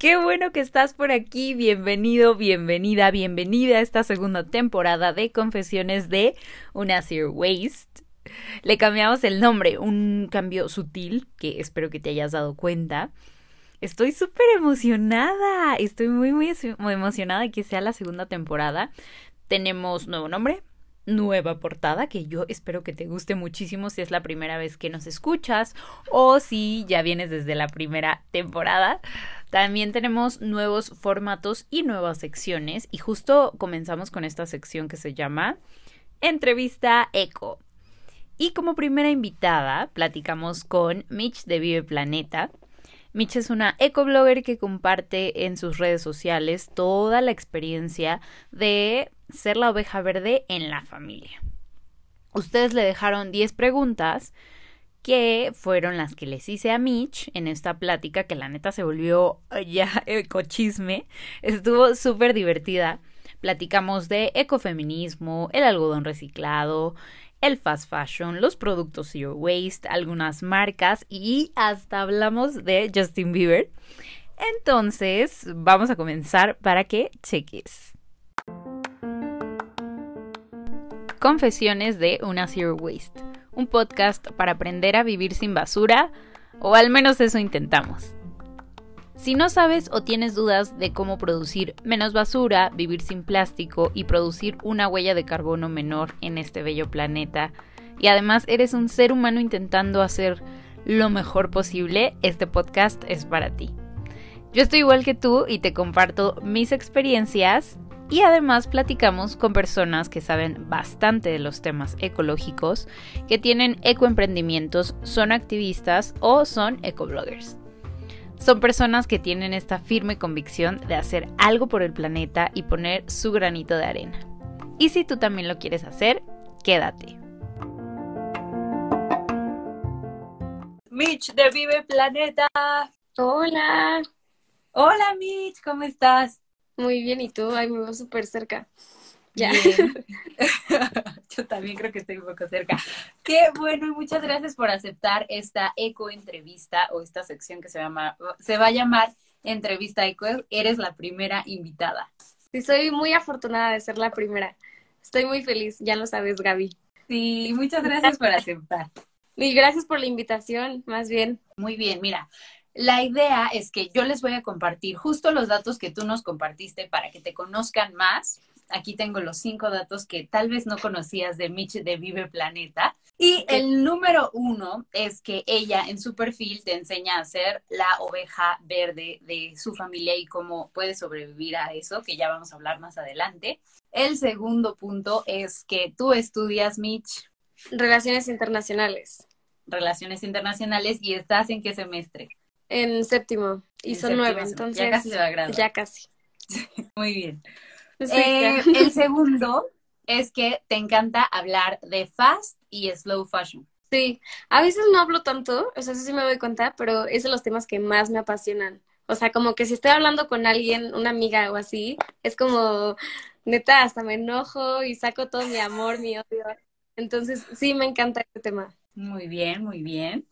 Qué bueno que estás por aquí. Bienvenido, bienvenida, bienvenida a esta segunda temporada de Confesiones de una Zero Waste. Le cambiamos el nombre, un cambio sutil que espero que te hayas dado cuenta. Estoy súper emocionada, estoy muy, muy emocionada de que sea la segunda temporada. Tenemos nuevo nombre, nueva portada que yo espero que te guste muchísimo si es la primera vez que nos escuchas o si ya vienes desde la primera temporada. También tenemos nuevos formatos y nuevas secciones y justo comenzamos con esta sección que se llama Entrevista Eco. Y como primera invitada platicamos con Mitch de Vive Planeta. Mitch es una ecoblogger que comparte en sus redes sociales toda la experiencia de ser la oveja verde en la familia. Ustedes le dejaron 10 preguntas que fueron las que les hice a Mitch en esta plática que la neta se volvió ya ecochisme. Estuvo súper divertida. Platicamos de ecofeminismo, el algodón reciclado, el fast fashion, los productos zero waste, algunas marcas y hasta hablamos de Justin Bieber. Entonces, vamos a comenzar para que cheques. Confesiones de una zero waste, un podcast para aprender a vivir sin basura, o al menos eso intentamos. Si no sabes o tienes dudas de cómo producir menos basura, vivir sin plástico y producir una huella de carbono menor en este bello planeta, y además eres un ser humano intentando hacer lo mejor posible, este podcast es para ti. Yo estoy igual que tú y te comparto mis experiencias y además platicamos con personas que saben bastante de los temas ecológicos, que tienen ecoemprendimientos, son activistas o son ecobloggers. Son personas que tienen esta firme convicción de hacer algo por el planeta y poner su granito de arena. Y si tú también lo quieres hacer, quédate. Mitch de Vive Planeta. Hola. Hola Mitch, ¿cómo estás? Muy bien, ¿y tú? Ay, me veo súper cerca. Ya. Yo también creo que estoy un poco cerca. Qué bueno y muchas gracias por aceptar esta eco entrevista o esta sección que se llama se va a llamar entrevista eco. Eres la primera invitada. Sí, soy muy afortunada de ser la primera. Estoy muy feliz, ya lo sabes, Gaby. Sí, muchas gracias por aceptar. Y gracias por la invitación, más bien. Muy bien, mira, la idea es que yo les voy a compartir justo los datos que tú nos compartiste para que te conozcan más Aquí tengo los cinco datos que tal vez no conocías de Mitch de Vive Planeta. Y el número uno es que ella en su perfil te enseña a ser la oveja verde de su familia y cómo puede sobrevivir a eso, que ya vamos a hablar más adelante. El segundo punto es que tú estudias, Mitch. Relaciones internacionales. Relaciones internacionales y estás en qué semestre? En séptimo. Y son nueve, entonces. Ya casi se va a Ya casi. Muy bien. Eh, el segundo es que te encanta hablar de fast y slow fashion. Sí, a veces no hablo tanto, o sea, eso sí me doy cuenta, pero es de los temas que más me apasionan. O sea, como que si estoy hablando con alguien, una amiga o así, es como, neta, hasta me enojo y saco todo mi amor, mi odio. Entonces, sí, me encanta este tema. Muy bien, muy bien.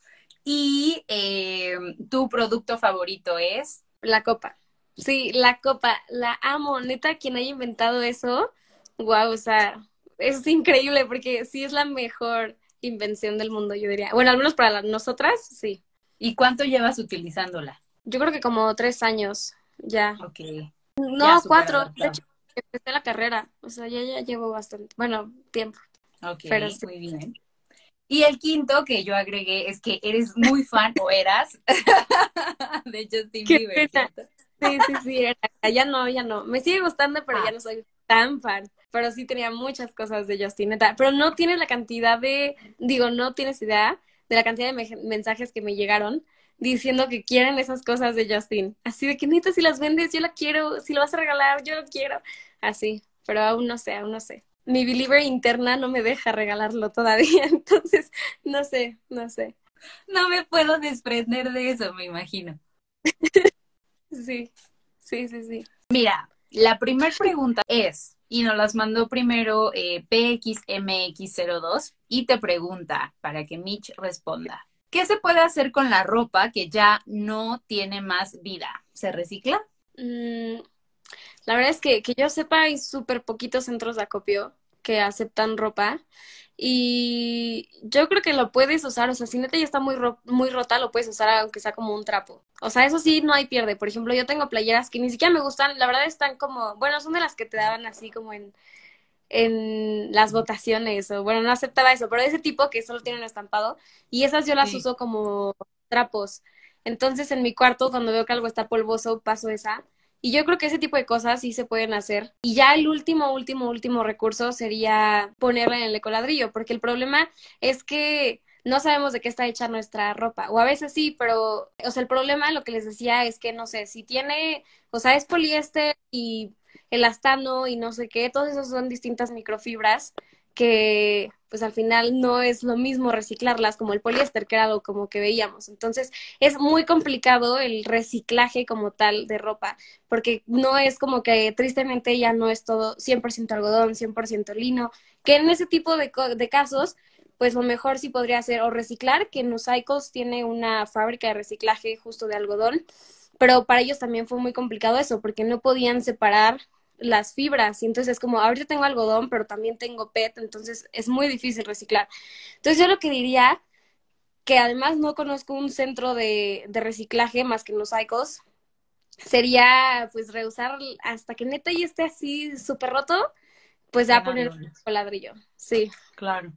¿Y eh, tu producto favorito es? La copa. Sí, la copa, la amo. Neta, quien haya inventado eso, wow, o sea, es increíble porque sí es la mejor invención del mundo, yo diría. Bueno, al menos para nosotras, sí. ¿Y cuánto llevas utilizándola? Yo creo que como tres años, ya. Ok. No, cuatro. De hecho, empecé la carrera, o sea, ya, ya llevo bastante, bueno, tiempo. Ok, Pero muy bien. Y el quinto que yo agregué es que eres muy fan, o eras, de Justin Bieber. Sí, sí, sí, ya no, ya no. Me sigue gustando, pero ya no soy tan fan. Pero sí tenía muchas cosas de Justin, neta. Pero no tienes la cantidad de, digo, no tienes idea de la cantidad de mensajes que me llegaron diciendo que quieren esas cosas de Justin. Así de que neta, si las vendes, yo la quiero. Si lo vas a regalar, yo lo quiero. Así, pero aún no sé, aún no sé. Mi believer interna no me deja regalarlo todavía, entonces no sé, no sé. No me puedo desprender de eso, me imagino. Sí, sí, sí, sí. Mira, la primera pregunta es, y nos las mandó primero eh, PXMX02 y te pregunta para que Mitch responda. ¿Qué se puede hacer con la ropa que ya no tiene más vida? se recicla? Mm, la verdad es que, que yo sepa, hay súper poquitos centros de acopio que aceptan ropa. Y yo creo que lo puedes usar, o sea, si neta ya está muy, muy rota, lo puedes usar aunque sea como un trapo. O sea, eso sí, no hay pierde. Por ejemplo, yo tengo playeras que ni siquiera me gustan, la verdad están como, bueno, son de las que te daban así como en, en las votaciones, o bueno, no aceptaba eso, pero de ese tipo que solo tienen estampado, y esas yo las uso como trapos. Entonces, en mi cuarto, cuando veo que algo está polvoso, paso esa. Y yo creo que ese tipo de cosas sí se pueden hacer. Y ya el último, último, último recurso sería ponerla en el ecoladrillo, porque el problema es que no sabemos de qué está hecha nuestra ropa. O a veces sí, pero, o sea, el problema, lo que les decía es que, no sé, si tiene, o sea, es poliéster y elastano y no sé qué, todos esos son distintas microfibras que pues al final no es lo mismo reciclarlas como el poliéster, que era algo como que veíamos. Entonces es muy complicado el reciclaje como tal de ropa, porque no es como que tristemente ya no es todo 100% algodón, 100% lino, que en ese tipo de, de casos pues lo mejor sí podría ser o reciclar, que Nusaicos tiene una fábrica de reciclaje justo de algodón, pero para ellos también fue muy complicado eso, porque no podían separar las fibras. Y entonces es como, ahorita tengo algodón, pero también tengo PET, entonces es muy difícil reciclar. Entonces yo lo que diría, que además no conozco un centro de, de reciclaje más que en los ICOS, sería pues reusar hasta que neta y esté así súper roto, pues ya poner el ladrillo. Sí. Claro.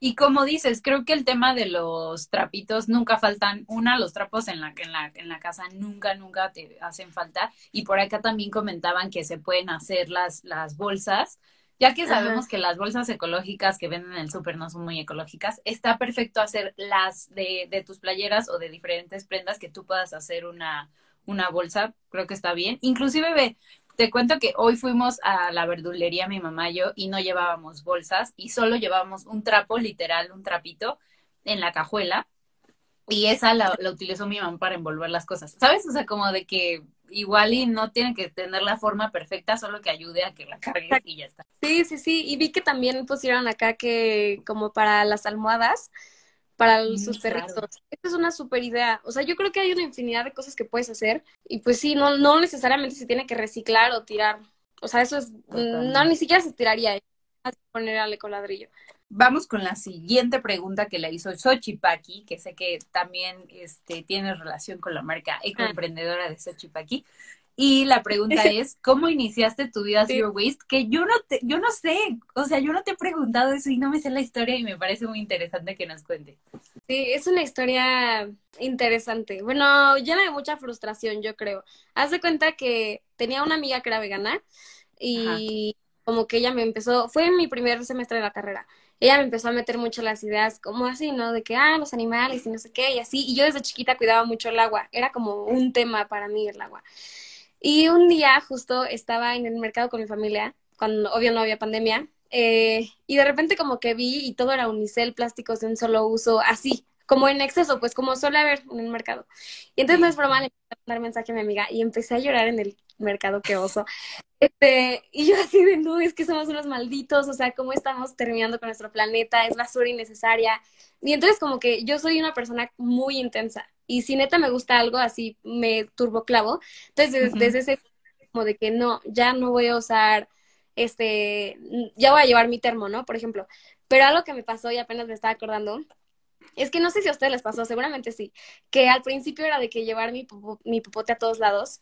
Y como dices, creo que el tema de los trapitos nunca faltan. Una, los trapos en la, en la, en la casa nunca, nunca te hacen falta. Y por acá también comentaban que se pueden hacer las, las bolsas. Ya que sabemos que las bolsas ecológicas que venden en el súper no son muy ecológicas, está perfecto hacer las de, de tus playeras o de diferentes prendas que tú puedas hacer una, una bolsa, creo que está bien. Inclusive ve, te cuento que hoy fuimos a la verdulería, mi mamá y yo, y no llevábamos bolsas y solo llevábamos un trapo, literal, un trapito en la cajuela. Y esa la, utilizó mi mamá para envolver las cosas. ¿Sabes? O sea, como de que igual y no tiene que tener la forma perfecta, solo que ayude a que la cargues y ya está. Sí, sí, sí. Y vi que también pusieron acá que como para las almohadas, para sus perritos. Esta es una super idea. O sea, yo creo que hay una infinidad de cosas que puedes hacer y pues sí, no, no necesariamente se tiene que reciclar o tirar. O sea, eso es, no, ni siquiera se tiraría, a poner al ecoladrillo. Vamos con la siguiente pregunta que le hizo Xochipaki, que sé que también este, tiene relación con la marca ah. ecoemprendedora de Xochipaki. Y la pregunta es, ¿cómo iniciaste tu vida Zero Waste? Que yo no te, yo no sé, o sea, yo no te he preguntado eso y no me sé la historia y me parece muy interesante que nos cuente. Sí, es una historia interesante. Bueno, llena de mucha frustración, yo creo. Haz de cuenta que tenía una amiga que era vegana y como que ella me empezó, fue en mi primer semestre de la carrera. Ella me empezó a meter mucho las ideas, como así, ¿no? De que, ah, los animales y no sé qué, y así. Y yo desde chiquita cuidaba mucho el agua. Era como un tema para mí el agua. Y un día justo estaba en el mercado con mi familia, cuando obvio no había pandemia, eh, y de repente como que vi y todo era unicel, plásticos de un solo uso, así, como en exceso, pues como suele haber en el mercado. Y entonces no es broma, le mandar mensaje a mi amiga y empecé a llorar en el mercado, qué oso. Este, y yo así de, no, es que somos unos malditos, o sea, cómo estamos terminando con nuestro planeta, es basura innecesaria. Y entonces como que yo soy una persona muy intensa y si neta me gusta algo así, me turboclavo. Entonces, desde, ese como de que no, ya no voy a usar, este, ya voy a llevar mi termo, ¿no? Por ejemplo. Pero algo que me pasó y apenas me estaba acordando, es que no sé si a ustedes les pasó, seguramente sí, que al principio era de que llevar mi, mi popote a todos lados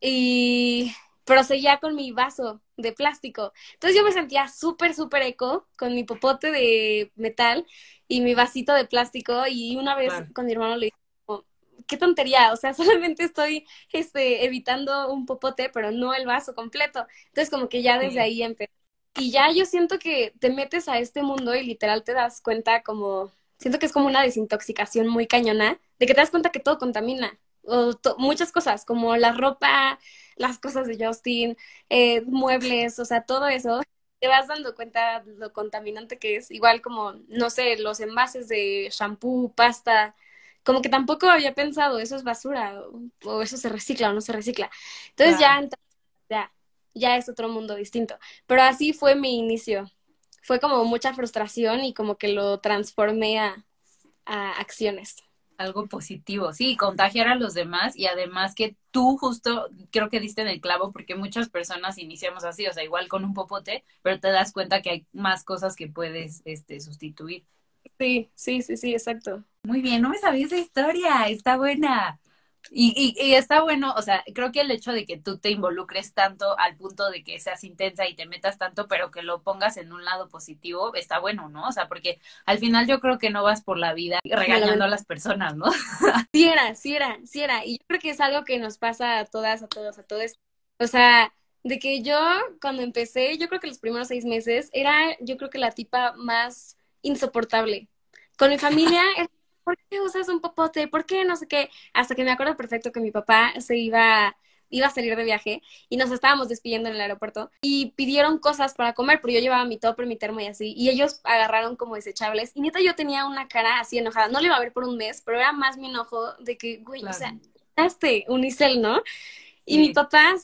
y pero seguía con mi vaso de plástico. Entonces yo me sentía súper, súper eco con mi popote de metal y mi vasito de plástico y una vez con mi hermano le dije, qué tontería, o sea, solamente estoy este, evitando un popote, pero no el vaso completo. Entonces, como que ya desde ahí empecé. Y ya yo siento que te metes a este mundo y literal te das cuenta como, siento que es como una desintoxicación muy cañona, de que te das cuenta que todo contamina, o muchas cosas, como la ropa, las cosas de Justin, eh, muebles, o sea, todo eso, te vas dando cuenta lo contaminante que es, igual como, no sé, los envases de shampoo, pasta, como que tampoco había pensado, eso es basura, o, eso se recicla o no se recicla. Entonces ya, ya, ya es otro mundo distinto. Pero así fue mi inicio. Fue como mucha frustración y como que lo transformé a, a acciones. algo positivo, sí, contagiar a los demás y además que tú justo creo que diste en el clavo porque muchas personas iniciamos así, o sea, igual con un popote, pero te das cuenta que hay más cosas que puedes este sustituir. Sí, sí, sí, sí, exacto. Muy bien, no me sabía esa historia, está buena. Y, y, está bueno, o sea, creo que el hecho de que tú te involucres tanto al punto de que seas intensa y te metas tanto, pero que lo pongas en un lado positivo, está bueno, ¿no? O sea, porque al final yo creo que no vas por la vida regañando a las personas, ¿no? Sí era, sí era, sí era. Y yo creo que es algo que nos pasa a todas, a todos, a todos. O sea, de que yo cuando empecé, yo creo que los primeros seis meses, era yo creo que la tipa más insoportable. Con mi familia ¿por qué usas un popote? ¿Por qué no sé qué? Hasta que me acuerdo perfecto que mi papá se iba iba a salir de viaje y nos estábamos despidiendo en el aeropuerto y pidieron cosas para comer, pero yo llevaba mi topper, mi termo y así, y ellos agarraron como desechables y neta yo tenía una cara así enojada, no le iba a ver por un mes, pero era más mi enojo de que, güey, o sea, este unicel, ¿no? Y mi papá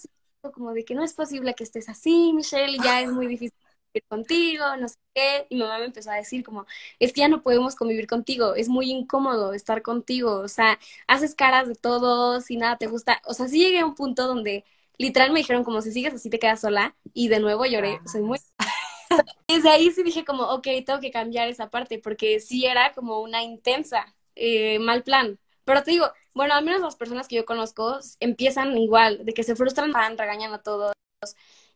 como de que no es posible que estés así, Michelle, ya es muy difícil contigo, no sé qué. Y mi mamá me empezó a decir como, es que ya no podemos convivir contigo, es muy incómodo estar contigo, o sea, haces caras de todos y nada te gusta. O sea, sí llegué a un punto donde literal me dijeron como, si sigues así te quedas sola. Y de nuevo lloré, soy muy... Desde ahí sí dije como, ok, tengo que cambiar esa parte, porque sí era como una intensa, eh, mal plan. Pero te digo, bueno, al menos las personas que yo conozco empiezan igual, de que se frustran, van, regañan a todos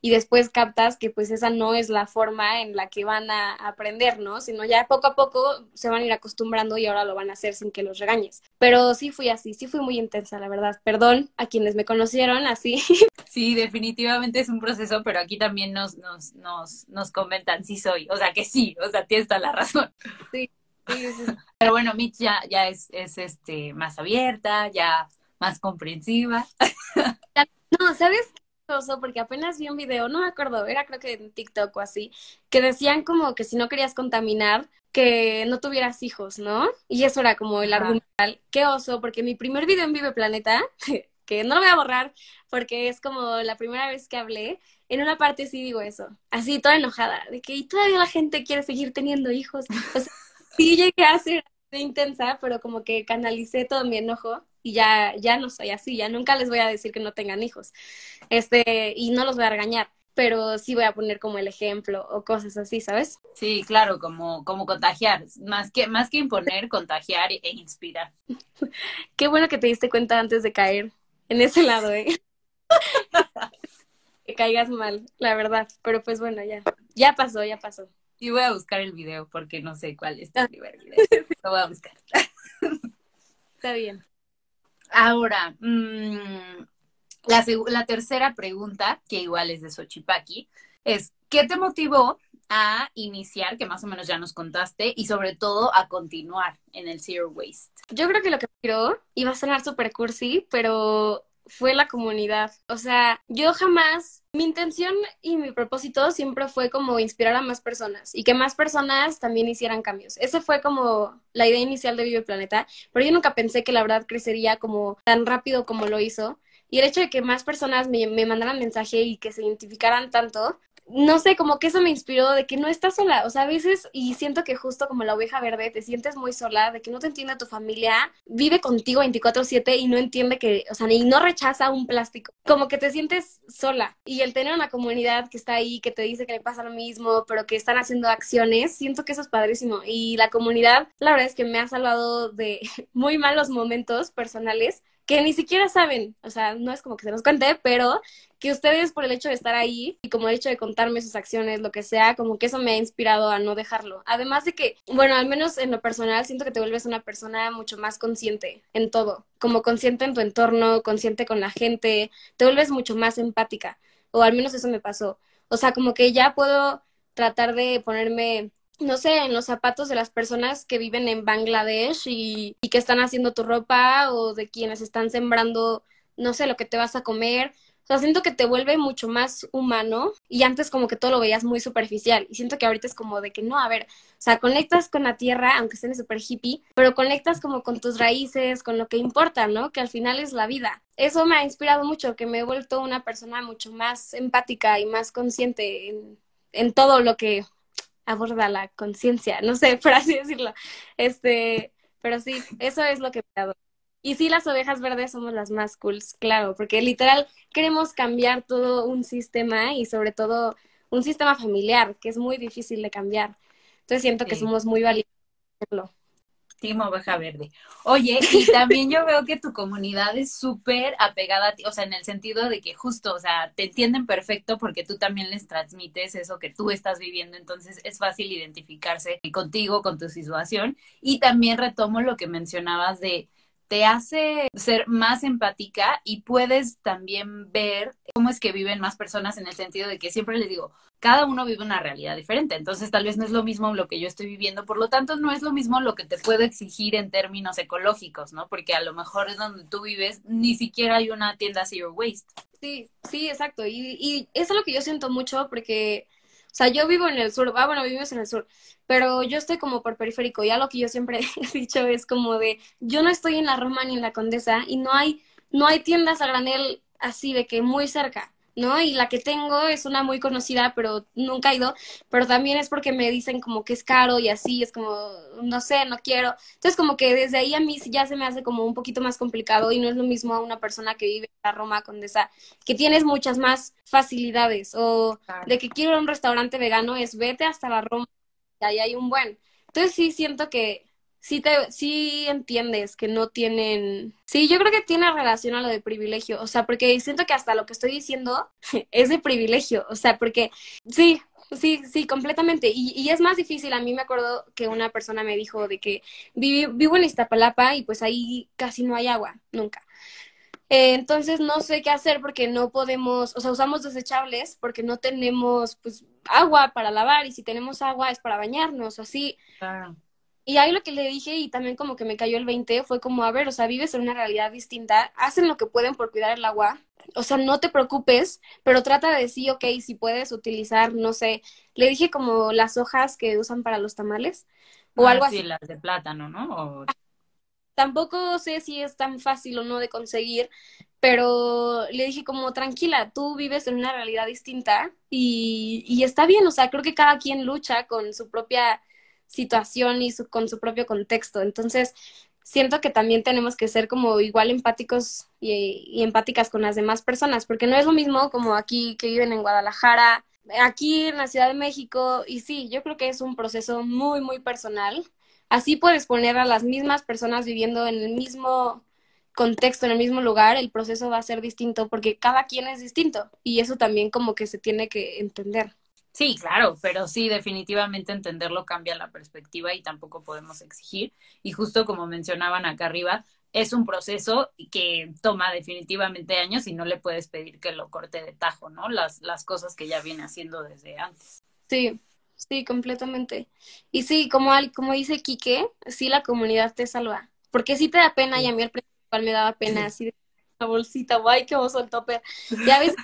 y después captas que pues esa no es la forma en la que van a aprender, ¿no? Sino ya poco a poco se van a ir acostumbrando y ahora lo van a hacer sin que los regañes. Pero sí fui así, sí fui muy intensa, la verdad. Perdón a quienes me conocieron así. Sí, definitivamente es un proceso, pero aquí también nos, nos, nos, nos comentan si soy, o sea que sí, o sea, tienes toda la razón. Sí, sí, sí. Pero bueno, Mitch ya, ya es, es este más abierta, ya más comprensiva. No, ¿sabes? Porque apenas vi un video, no me acuerdo, era creo que en TikTok o así, que decían como que si no querías contaminar, que no tuvieras hijos, ¿no? Y eso era como el argumental. Qué oso, porque mi primer video en Vive Planeta, que no lo voy a borrar porque es como la primera vez que hablé, en una parte sí digo eso, así toda enojada, de que todavía la gente quiere seguir teniendo hijos. O sea, sí llegué a ser intensa, pero como que canalicé todo mi enojo y ya, ya no soy así, ya nunca les voy a decir que no tengan hijos. Este, y no los voy a regañar, pero sí voy a poner como el ejemplo o cosas así, ¿sabes? Sí, claro, como, como contagiar, más que, más que imponer, contagiar e inspirar. Qué bueno que te diste cuenta antes de caer en ese lado, ¿eh? que caigas mal, la verdad, pero pues bueno, ya, ya pasó, ya pasó. Y voy a buscar el video porque no sé cuál es el video. Lo voy a buscar. Está bien. Ahora, la, la, tercera pregunta, que igual es de Xochipaki, es, ¿qué te motivó a iniciar, que más o menos ya nos contaste, y sobre todo a continuar en el Zero Waste? Yo creo que lo que quiero iba a sonar super cursi, pero fue la comunidad. O sea, yo jamás, mi intención y mi propósito siempre fue como inspirar a más personas y que más personas también hicieran cambios. Esa fue como la idea inicial de Vive Planeta, pero yo nunca pensé que la verdad crecería como tan rápido como lo hizo. Y el hecho de que más personas me, me mandaran mensaje y que se identificaran tanto, no sé, como que eso me inspiró de que no estás sola, o sea, a veces, y siento que justo como la oveja verde, te sientes muy sola, de que no te entiende tu familia, vive contigo 24/7 y no entiende que, o sea, y no rechaza un plástico, como que te sientes sola. Y el tener una comunidad que está ahí, que te dice que le pasa lo mismo, pero que están haciendo acciones, siento que eso es padrísimo. Y la comunidad, la verdad es que me ha salvado de muy malos momentos personales que ni siquiera saben, o sea, no es como que se los cuente, pero que ustedes por el hecho de estar ahí y como el hecho de contarme sus acciones, lo que sea, como que eso me ha inspirado a no dejarlo. Además de que, bueno, al menos en lo personal, siento que te vuelves una persona mucho más consciente en todo, como consciente en tu entorno, consciente con la gente, te vuelves mucho más empática, o al menos eso me pasó. O sea, como que ya puedo tratar de ponerme no sé, en los zapatos de las personas que viven en Bangladesh y, que están haciendo tu ropa o de quienes están sembrando, no sé, lo que te vas a comer. O sea, siento que te vuelve mucho más humano y antes como que todo lo veías muy superficial y siento que ahorita es como de que no, a ver, o sea, conectas con la tierra, aunque estés súper hippie, pero conectas como con tus raíces, con lo que importa, ¿no? Que al final es la vida. Eso me ha inspirado mucho, que me he vuelto una persona mucho más empática y más consciente en, en todo lo que aborda la conciencia, no sé, por así decirlo. Este, Pero sí, eso es lo que me ha Y sí, las ovejas verdes somos las más cool, claro, porque literal queremos cambiar todo un sistema y sobre todo un sistema familiar, que es muy difícil de cambiar. Entonces siento que somos muy valientes. Verde. Oye, y también yo veo que tu comunidad es súper apegada a ti, o sea, en el sentido de que justo, o sea, te entienden perfecto porque tú también les transmites eso que tú estás viviendo, entonces es fácil identificarse contigo, con tu situación. Y también retomo lo que mencionabas de te hace ser más empática y puedes también ver cómo es que viven más personas en el sentido de que siempre les digo, cada uno vive una realidad diferente, entonces tal vez no es lo mismo lo que yo estoy viviendo, por lo tanto no es lo mismo lo que te puedo exigir en términos ecológicos, ¿no? Porque a lo mejor es donde tú vives ni siquiera hay una tienda Zero Waste. Sí, sí, exacto, y, y eso es lo que yo siento mucho porque sea, yo vivo en el sur, ah, bueno, vivimos en el sur, pero yo estoy como por periférico. Ya lo que yo siempre he dicho es como de, yo no estoy en la Roma ni en la Condesa y no hay, no hay tiendas a granel así de que muy cerca. ¿No? Y la que tengo es una muy conocida, pero nunca he ido, pero también es porque me dicen como que es caro y así, es como, no sé, no quiero. Entonces como que desde ahí a mí ya se me hace como un poquito más complicado y no es lo mismo a una persona que vive en la Roma Condesa, que tienes muchas más facilidades o de que quiero un restaurante vegano es vete hasta la Roma y ahí hay un buen. Entonces sí siento que sí, te, sí entiendes que no tienen... Sí, yo creo que tiene relación a lo de privilegio, o sea, porque siento que hasta lo que estoy diciendo es de privilegio, o sea, porque sí, Sí, sí, completamente. Y, y, es más difícil. A mí me acuerdo que una persona me dijo de que vivo en Iztapalapa y pues ahí casi no hay agua, nunca. Eh, entonces no sé qué hacer porque no podemos, o sea, usamos desechables porque no tenemos pues agua para lavar y si tenemos agua es para bañarnos así. Y ahí lo que le dije y también como que me cayó el 20 fue como, a ver, o sea, vives en una realidad distinta, hacen lo que pueden por cuidar el agua, o sea, no te preocupes, pero trata de decir, ok, si puedes utilizar, no sé, le dije como las hojas que usan para los tamales o ah, algo sí, así. las de plátano, ¿no? Tampoco sé si es tan fácil o no de conseguir, pero le dije como, tranquila, tú vives en una realidad distinta y, y está bien, o sea, creo que cada quien lucha con su propia situación y su, con su propio contexto. Entonces, siento que también tenemos que ser como igual empáticos y, empáticas con las demás personas, porque no es lo mismo como aquí que viven en Guadalajara, aquí en la Ciudad de México, y sí, yo creo que es un proceso muy, muy personal. Así puedes poner a las mismas personas viviendo en el mismo contexto, en el mismo lugar, el proceso va a ser distinto porque cada quien es distinto y eso también como que se tiene que entender. Sí, claro, pero sí, definitivamente entenderlo cambia la perspectiva y tampoco podemos exigir. Y justo como mencionaban acá arriba, es un proceso que toma definitivamente años y no le puedes pedir que lo corte de tajo, ¿no? Las, las cosas que ya viene haciendo desde antes. Sí, sí, completamente. Y sí, como, como dice Quique, sí la comunidad te salva. Porque sí te da pena y a mí al principal me daba pena así de la bolsita, guay, que vos el topper. Ya ves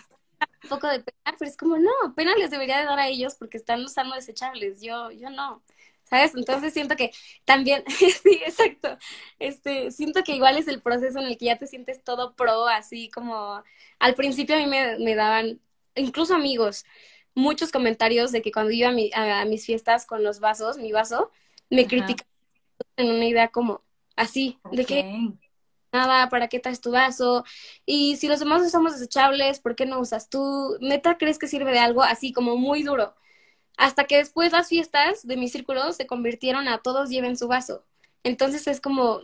un poco de pena, pero es como, no, pena les debería de dar a ellos porque están usando desechables, yo, yo no. ¿Sabes? Entonces siento que también, sí, exacto. Este, siento que igual es el proceso en el que ya te sientes todo pro, así como al principio a mí me, daban, incluso amigos, muchos comentarios de que cuando iba a, mis fiestas con los vasos, mi vaso, me criticaban en una idea como así, de que nada, ¿para qué traes tu vaso? Y si los demás usamos desechables, ¿por qué no usas tú? ¿Neta crees que sirve de algo? Así como muy duro. Hasta que después las fiestas de mi círculo se convirtieron a todos lleven su vaso. Entonces es como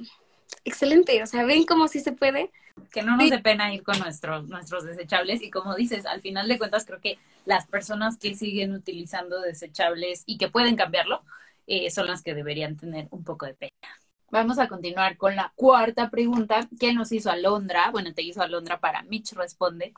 excelente, o sea, ven cómo sí se puede. Que no nos dé pena ir con nuestros, nuestros desechables y como dices, al final de cuentas creo que las personas que siguen utilizando desechables y que pueden cambiarlo eh, son las que deberían tener un poco de pena. Vamos a continuar con la cuarta pregunta que nos hizo Alondra. Bueno, te hizo Alondra para Mitch Responde.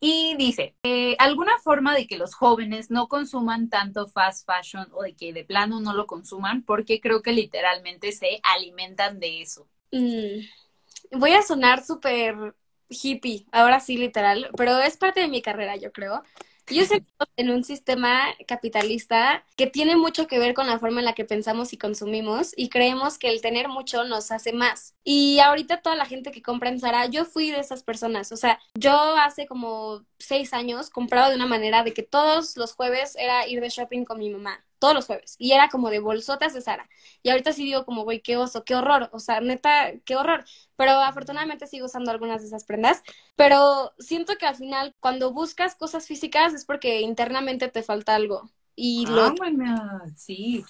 Y dice, eh, ¿alguna forma de que los jóvenes no consuman tanto fast fashion o de que de plano no lo consuman? Porque creo que literalmente se alimentan de eso. Mm, voy a sonar súper hippie, ahora sí literal, pero es parte de mi carrera, yo creo. Yo sé en un sistema capitalista que tiene mucho que ver con la forma en la que pensamos y consumimos y creemos que el tener mucho nos hace más. Y ahorita toda la gente que compra en Zara, yo fui de esas personas. O sea, yo hace como seis años compraba de una manera de que todos los jueves era ir de shopping con mi mamá todos los jueves. Y era como de bolsotas de Sara. Y ahorita sí digo como, güey, qué oso, qué horror. O sea, neta, qué horror. Pero afortunadamente sigo usando algunas de esas prendas. Pero siento que al final, cuando buscas cosas físicas es porque internamente te falta algo. Y lo, Ah, sí.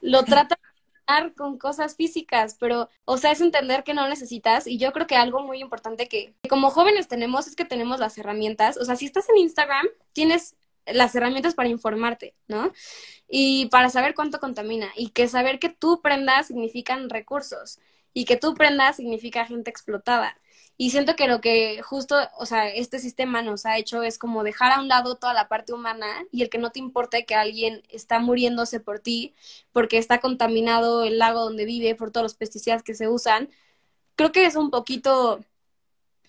lo tratas de llenar con cosas físicas, pero, o sea, es entender que no necesitas. Y yo creo que algo muy importante que como jóvenes tenemos es que tenemos las herramientas. O sea, si estás en Instagram, tienes las herramientas para informarte, ¿no? Y para saber cuánto contamina. Y que saber que tú prendas significan recursos. Y que tú prendas significa gente explotada. Y siento que lo que justo, o sea, este sistema nos ha hecho es como dejar a un lado toda la parte humana y el que no te importe que alguien está muriéndose por ti porque está contaminado el lago donde vive por todos los pesticidas que se usan. Creo que es un poquito,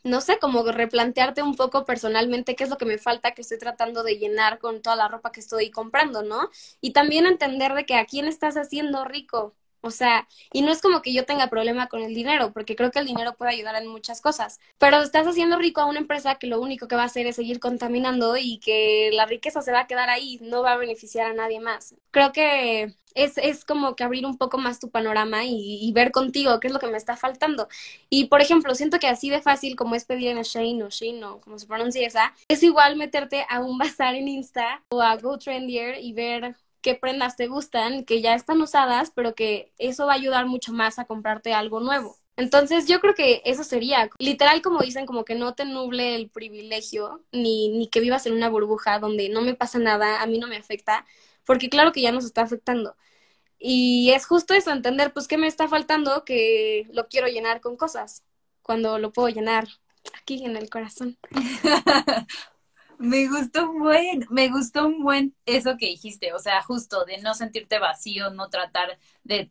no sé, como replantearte un poco personalmente qué es lo que me falta que estoy tratando de llenar con toda la ropa que estoy comprando, ¿no? Y también entender de que a quién estás haciendo rico. O sea, y no es como que yo tenga problema con el dinero, porque creo que el dinero puede ayudar en muchas cosas, pero estás haciendo rico a una empresa que lo único que va a hacer es seguir contaminando y que la riqueza se va a quedar ahí, no va a beneficiar a nadie más. Creo que es, es como que abrir un poco más tu panorama y, y ver contigo qué es lo que me está faltando. Y, por ejemplo, siento que así de fácil como es pedir en Shein o Shein o como se pronuncia esa, es igual meterte a un bazar en Insta o a Go Trendier y ver qué prendas te gustan, que ya están usadas, pero que eso va a ayudar mucho más a comprarte algo nuevo. Entonces yo creo que eso sería, literal como dicen, como que no te nuble el privilegio, ni, ni que vivas en una burbuja donde no me pasa nada, a mí no me afecta, porque claro que ya nos está afectando. Y es justo eso, entender, pues, qué me está faltando, que lo quiero llenar con cosas, cuando lo puedo llenar aquí en el corazón. Me gustó un buen, me gustó un buen eso que dijiste, o sea, justo de no sentirte vacío, no tratar de,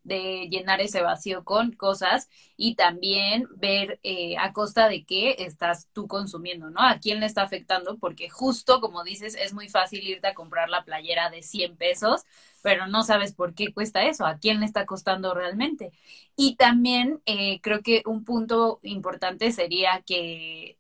llenar ese vacío con cosas y también ver eh, a costa de qué estás tú consumiendo, ¿no? A quién le está afectando, porque justo como dices, es muy fácil irte a comprar la playera de 100 pesos, pero no sabes por qué cuesta eso, a quién le está costando realmente. Y también eh, creo que un punto importante sería que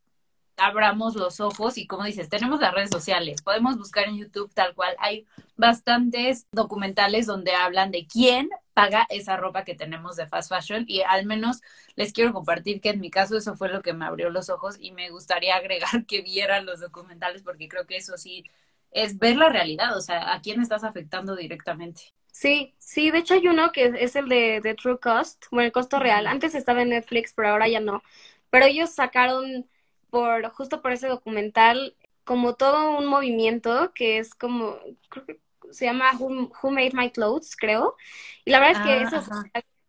abramos los ojos y como dices, tenemos las redes sociales, podemos buscar en YouTube tal cual, hay bastantes documentales donde hablan de quién paga esa ropa que tenemos de fast fashion y al menos les quiero compartir que en mi caso eso fue lo que me abrió los ojos y me gustaría agregar que vieran los documentales porque creo que eso sí es ver la realidad, o sea, a quién estás afectando directamente. Sí, sí, de hecho hay uno que es el de, de True Cost, bueno, el costo real. Antes estaba en Netflix, pero ahora ya no. Pero ellos sacaron por justo por ese documental como todo un movimiento que es como creo que se llama Who, Who Made My Clothes, creo. Y la verdad es que Ah, eso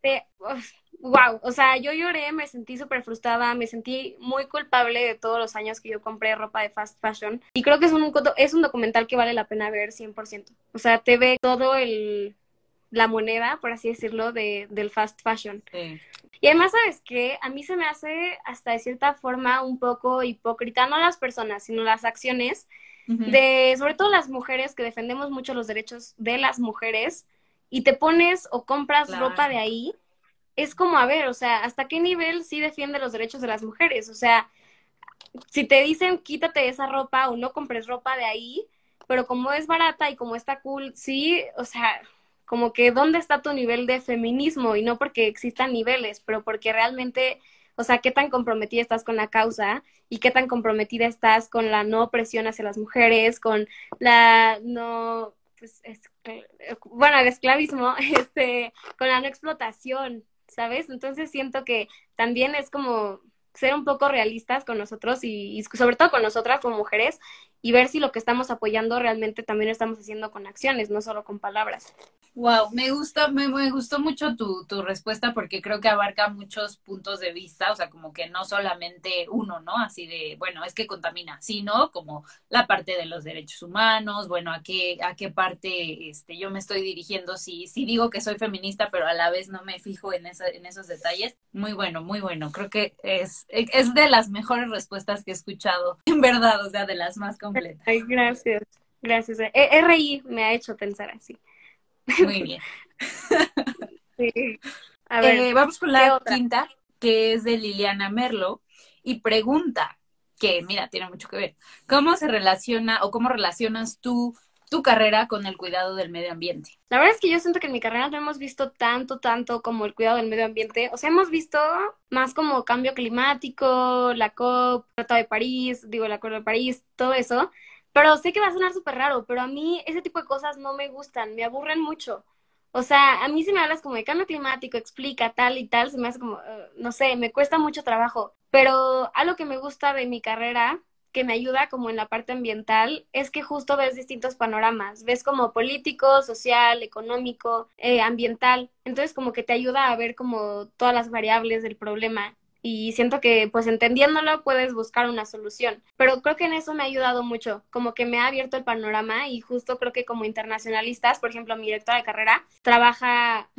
fue, uf, wow, o sea, yo lloré, me sentí súper frustrada, me sentí muy culpable de todos los años que yo compré ropa de fast fashion. Y creo que es un, es un documental que vale la pena ver 100%. O sea, te ve todo el, la moneda, por así decirlo, de, del fast fashion. Sí. Y además, ¿sabes qué? A mí se me hace hasta de cierta forma un poco hipócrita, no las personas, sino las acciones de, sobre todo las mujeres que defendemos mucho los derechos de las mujeres y te pones o compras Claro. ropa de ahí. Es como, a ver, o sea, ¿hasta qué nivel sí defiende los derechos de las mujeres? O sea, si te dicen quítate esa ropa o no compres ropa de ahí, pero como es barata y como está cool, sí, o sea, como que dónde está tu nivel de feminismo y no porque existan niveles, pero porque realmente, o sea, qué tan comprometida estás con la causa y qué tan comprometida estás con la no opresión hacia las mujeres, con la no, pues, es, bueno, el esclavismo, este, con la no explotación, ¿sabes? Entonces siento que también es como ser un poco realistas con nosotros y, y sobre todo con nosotras como mujeres y ver si lo que estamos apoyando realmente también lo estamos haciendo con acciones, no solo con palabras. Wow, me gusta, me, me gustó mucho tu, tu respuesta porque creo que abarca muchos puntos de vista, o sea, como que no solamente uno, ¿no? Así de, bueno, es que contamina, sino como la parte de los derechos humanos, bueno, a qué, a qué parte este, yo me estoy dirigiendo, si, si digo que soy feminista, pero a la vez no me fijo en, esa, en esos detalles. Muy bueno, muy bueno. Creo que es, es de las mejores respuestas que he escuchado, en verdad, o sea, de las más completas. Ay, gracias, gracias. RI me ha hecho pensar así. Muy bien. Sí. A ver, Eh, vamos con ¿qué la otra? quinta, que es de Liliana Merlo, y pregunta, que mira, tiene mucho que ver, ¿cómo se relaciona o cómo relacionas tú tu carrera con el cuidado del medio ambiente? La verdad es que yo siento que en mi carrera no hemos visto tanto, tanto como el cuidado del medio ambiente. O sea, hemos visto más como cambio climático, la COP, Tratado de París, digo, el Acuerdo de París, todo eso. Pero sé que va a sonar súper raro, pero a mí ese tipo de cosas no me gustan, me aburren mucho. O sea, a mí si me hablas como de cambio climático, explica tal y tal, se me hace como, uh, no sé, me cuesta mucho trabajo. Pero algo que me gusta de mi carrera, que me ayuda como en la parte ambiental, es que justo ves distintos panoramas. Ves como político, social, económico, eh, ambiental. Entonces como que te ayuda a ver como todas las variables del problema y siento que pues entendiéndolo puedes buscar una solución. Pero creo que en eso me ha ayudado mucho, como que me ha abierto el panorama y justo creo que como internacionalistas, por ejemplo, mi directora de carrera trabaja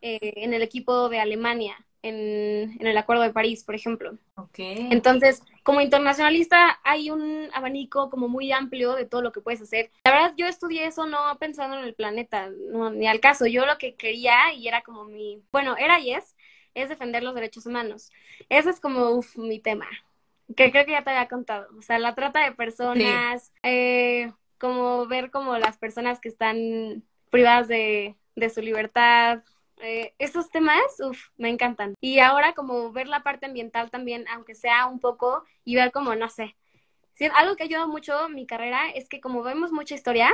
eh, en el equipo de Alemania. En, en, el Acuerdo de París, por ejemplo. Okay. Entonces, como internacionalista hay un abanico como muy amplio de todo lo que puedes hacer. La verdad, yo estudié eso no pensando en el planeta, no, ni al caso. Yo lo que quería y era como mi, bueno, era y es es defender los derechos humanos. Ese es como mi tema, que creo que ya te había contado. O sea, la trata de personas, eh, como ver como las personas que están privadas de, de su libertad. Eh, esos temas, uff, me encantan. Y ahora como ver la parte ambiental también, aunque sea un poco, y ver como, no sé. algo que ayuda mucho mi carrera es que como vemos mucha historia,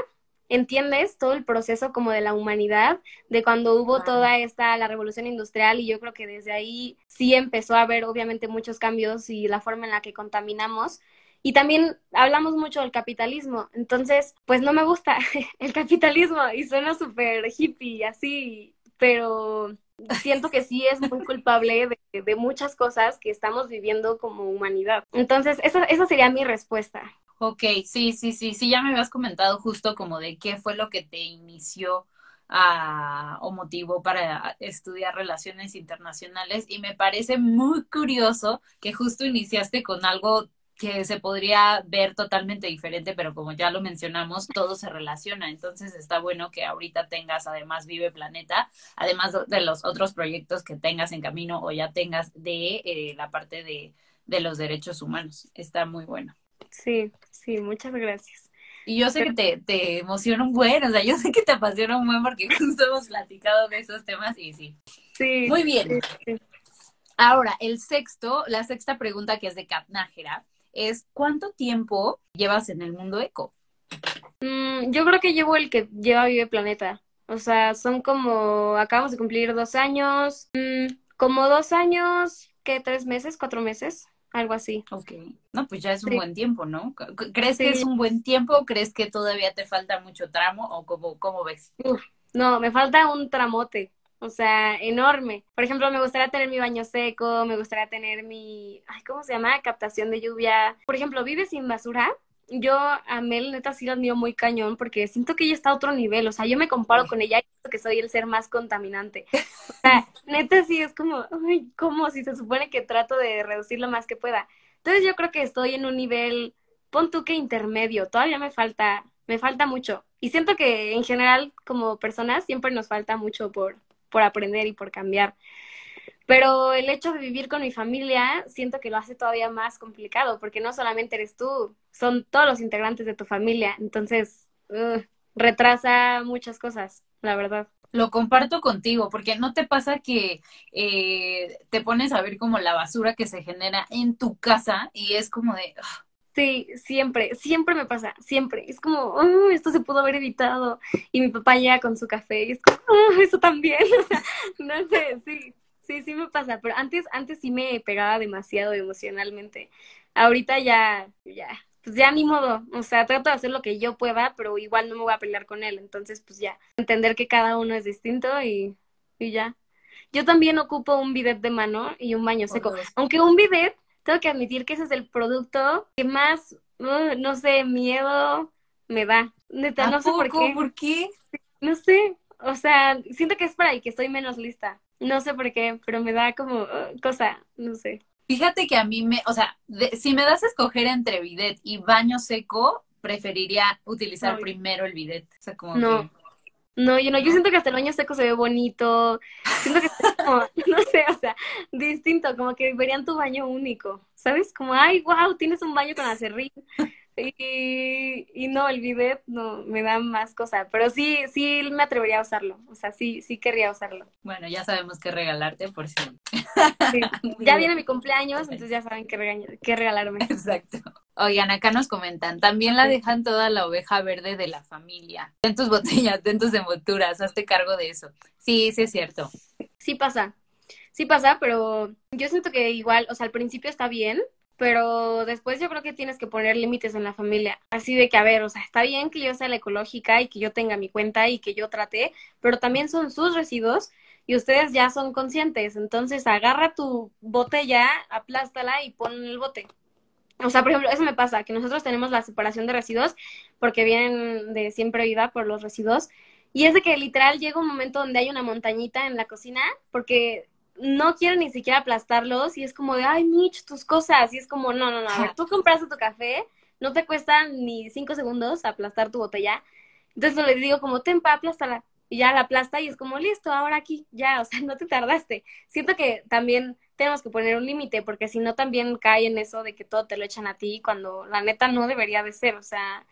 entiendes todo el proceso como de la humanidad, de cuando hubo toda esta, la revolución industrial y yo creo que desde ahí sí empezó a haber obviamente muchos cambios y la forma en la que contaminamos. Y también hablamos mucho del capitalismo, entonces pues no me gusta el capitalismo y suena súper hippie así, pero siento que sí es muy culpable de, de, muchas cosas que estamos viviendo como humanidad. Entonces, esa, esa sería mi respuesta. Ok, sí, sí, sí, sí, ya me habías comentado justo como de qué fue lo que te inició o motivó para estudiar relaciones internacionales y me parece muy curioso que justo iniciaste con algo que se podría ver totalmente diferente, pero como ya lo mencionamos, todo se relaciona. Entonces está bueno que ahorita tengas además Vive Planeta, además de los otros proyectos que tengas en camino o ya tengas de eh, la parte de, de los derechos humanos. Está muy bueno. Sí, sí, muchas gracias. Y yo sé que te, te emociona un buen, o sea, yo sé que te apasiona un buen porque justo hemos platicado de esos temas y sí. Sí. Muy bien. Ahora, el sexto, la sexta pregunta que es de Capnájera es ¿cuánto tiempo llevas en el mundo eco? Mm, yo creo que llevo el que lleva Vive Planeta. O sea, son como, acabamos de cumplir dos años, mm, como dos años, ¿qué? ¿Tres meses? ¿Cuatro meses? Algo así. Ok, no, pues ya es un buen tiempo, ¿no? ¿Crees que es un buen tiempo o crees que todavía te falta mucho tramo o cómo, cómo ves? no, me falta un tramote, o sea, enorme. Por ejemplo, me gustaría tener mi baño seco, me gustaría tener mi, ay, ¿cómo se llama? Captación de lluvia. Por ejemplo, ¿vive sin basura? Yo a Mel neta sí la admiro muy cañón porque siento que ella está a otro nivel, o sea, yo me comparo con ella y siento que soy el ser más contaminante. O sea, neta sí es como, ay, ¿cómo? Si se supone que trato de reducir lo más que pueda. Entonces yo creo que estoy en un nivel, pon tú que intermedio, todavía me falta, me falta mucho. Y siento que en general como personas siempre nos falta mucho por, por aprender y por cambiar. Pero el hecho de vivir con mi familia siento que lo hace todavía más complicado, porque no solamente eres tú, son todos los integrantes de tu familia. Entonces, retrasa muchas cosas, la verdad. Lo comparto contigo, porque no te pasa que eh, te pones a ver como la basura que se genera en tu casa y es como de... Ah". Sí, siempre, siempre me pasa, siempre. Es como, esto se pudo haber evitado. Y mi papá llega con su café y es como, eso también. O sea, no sé, sí, Sí, sí me pasa, pero antes, antes sí me pegaba demasiado emocionalmente. Ahorita ya, ya, pues ya ni modo. O sea, trato de hacer lo que yo pueda, pero igual no me voy a pelear con él. Entonces, pues ya, entender que cada uno es distinto y, y ya. Yo también ocupo un bidet de mano y un baño seco. Aunque un bidet, tengo que admitir que ese es el producto que más, uh, no sé, miedo me da. Neta, no sé por qué. ¿Por qué? No sé. O sea, siento que es para el que estoy menos lista. No sé por qué, pero me da como uh, cosa, no sé. Fíjate que a mí me, o sea, si me das a escoger entre bidet y baño seco, preferiría utilizar primero el bidet. O sea, como no. No, yo no, yo siento que hasta el baño seco se ve bonito. Siento que es como, no sé, o sea, distinto, como que verían tu baño único. ¿Sabes? Como, ay, wow, tienes un baño con acerrín. Y, y no, el bidet no me da más cosa, pero sí, sí me atrevería a usarlo, o sea, sí, sí querría usarlo. Bueno, ya sabemos qué regalarte por si. Sí. Ya viene mi cumpleaños, entonces ya saben qué, qué regalarme. Exacto. Oigan, acá nos comentan, también la dejan toda la oveja verde de la familia. En tus botellas, en tus envolturas, hazte cargo de eso. Sí, sí es cierto. Sí pasa, sí pasa, pero yo siento que igual, o sea, al principio está bien, pero después yo creo que tienes que poner límites en la familia. Así de que, a ver, o sea, está bien que yo sea la ecológica y que yo tenga mi cuenta y que yo trate, pero también son sus residuos y ustedes ya son conscientes. Entonces, agarra tu botella, aplástala y pon en el bote. O sea, por ejemplo, eso me pasa, que nosotros tenemos la separación de residuos porque vienen de siempre vida por los residuos. Y es de que literal llega un momento donde hay una montañita en la cocina porque no quiero ni siquiera aplastarlos y es como de, ay, Mitch, tus cosas. Y es como, no, no, no, a ver, tú compraste tu café, no te cuesta ni cinco segundos aplastar tu botella. Entonces le digo como, tempa, aplástala. Y ya la aplasta y es como, listo, ahora aquí, ya, o sea, no te tardaste. Siento que también tenemos que poner un límite porque si no también cae en eso de que todo te lo echan a ti cuando la neta no debería de ser, o sea,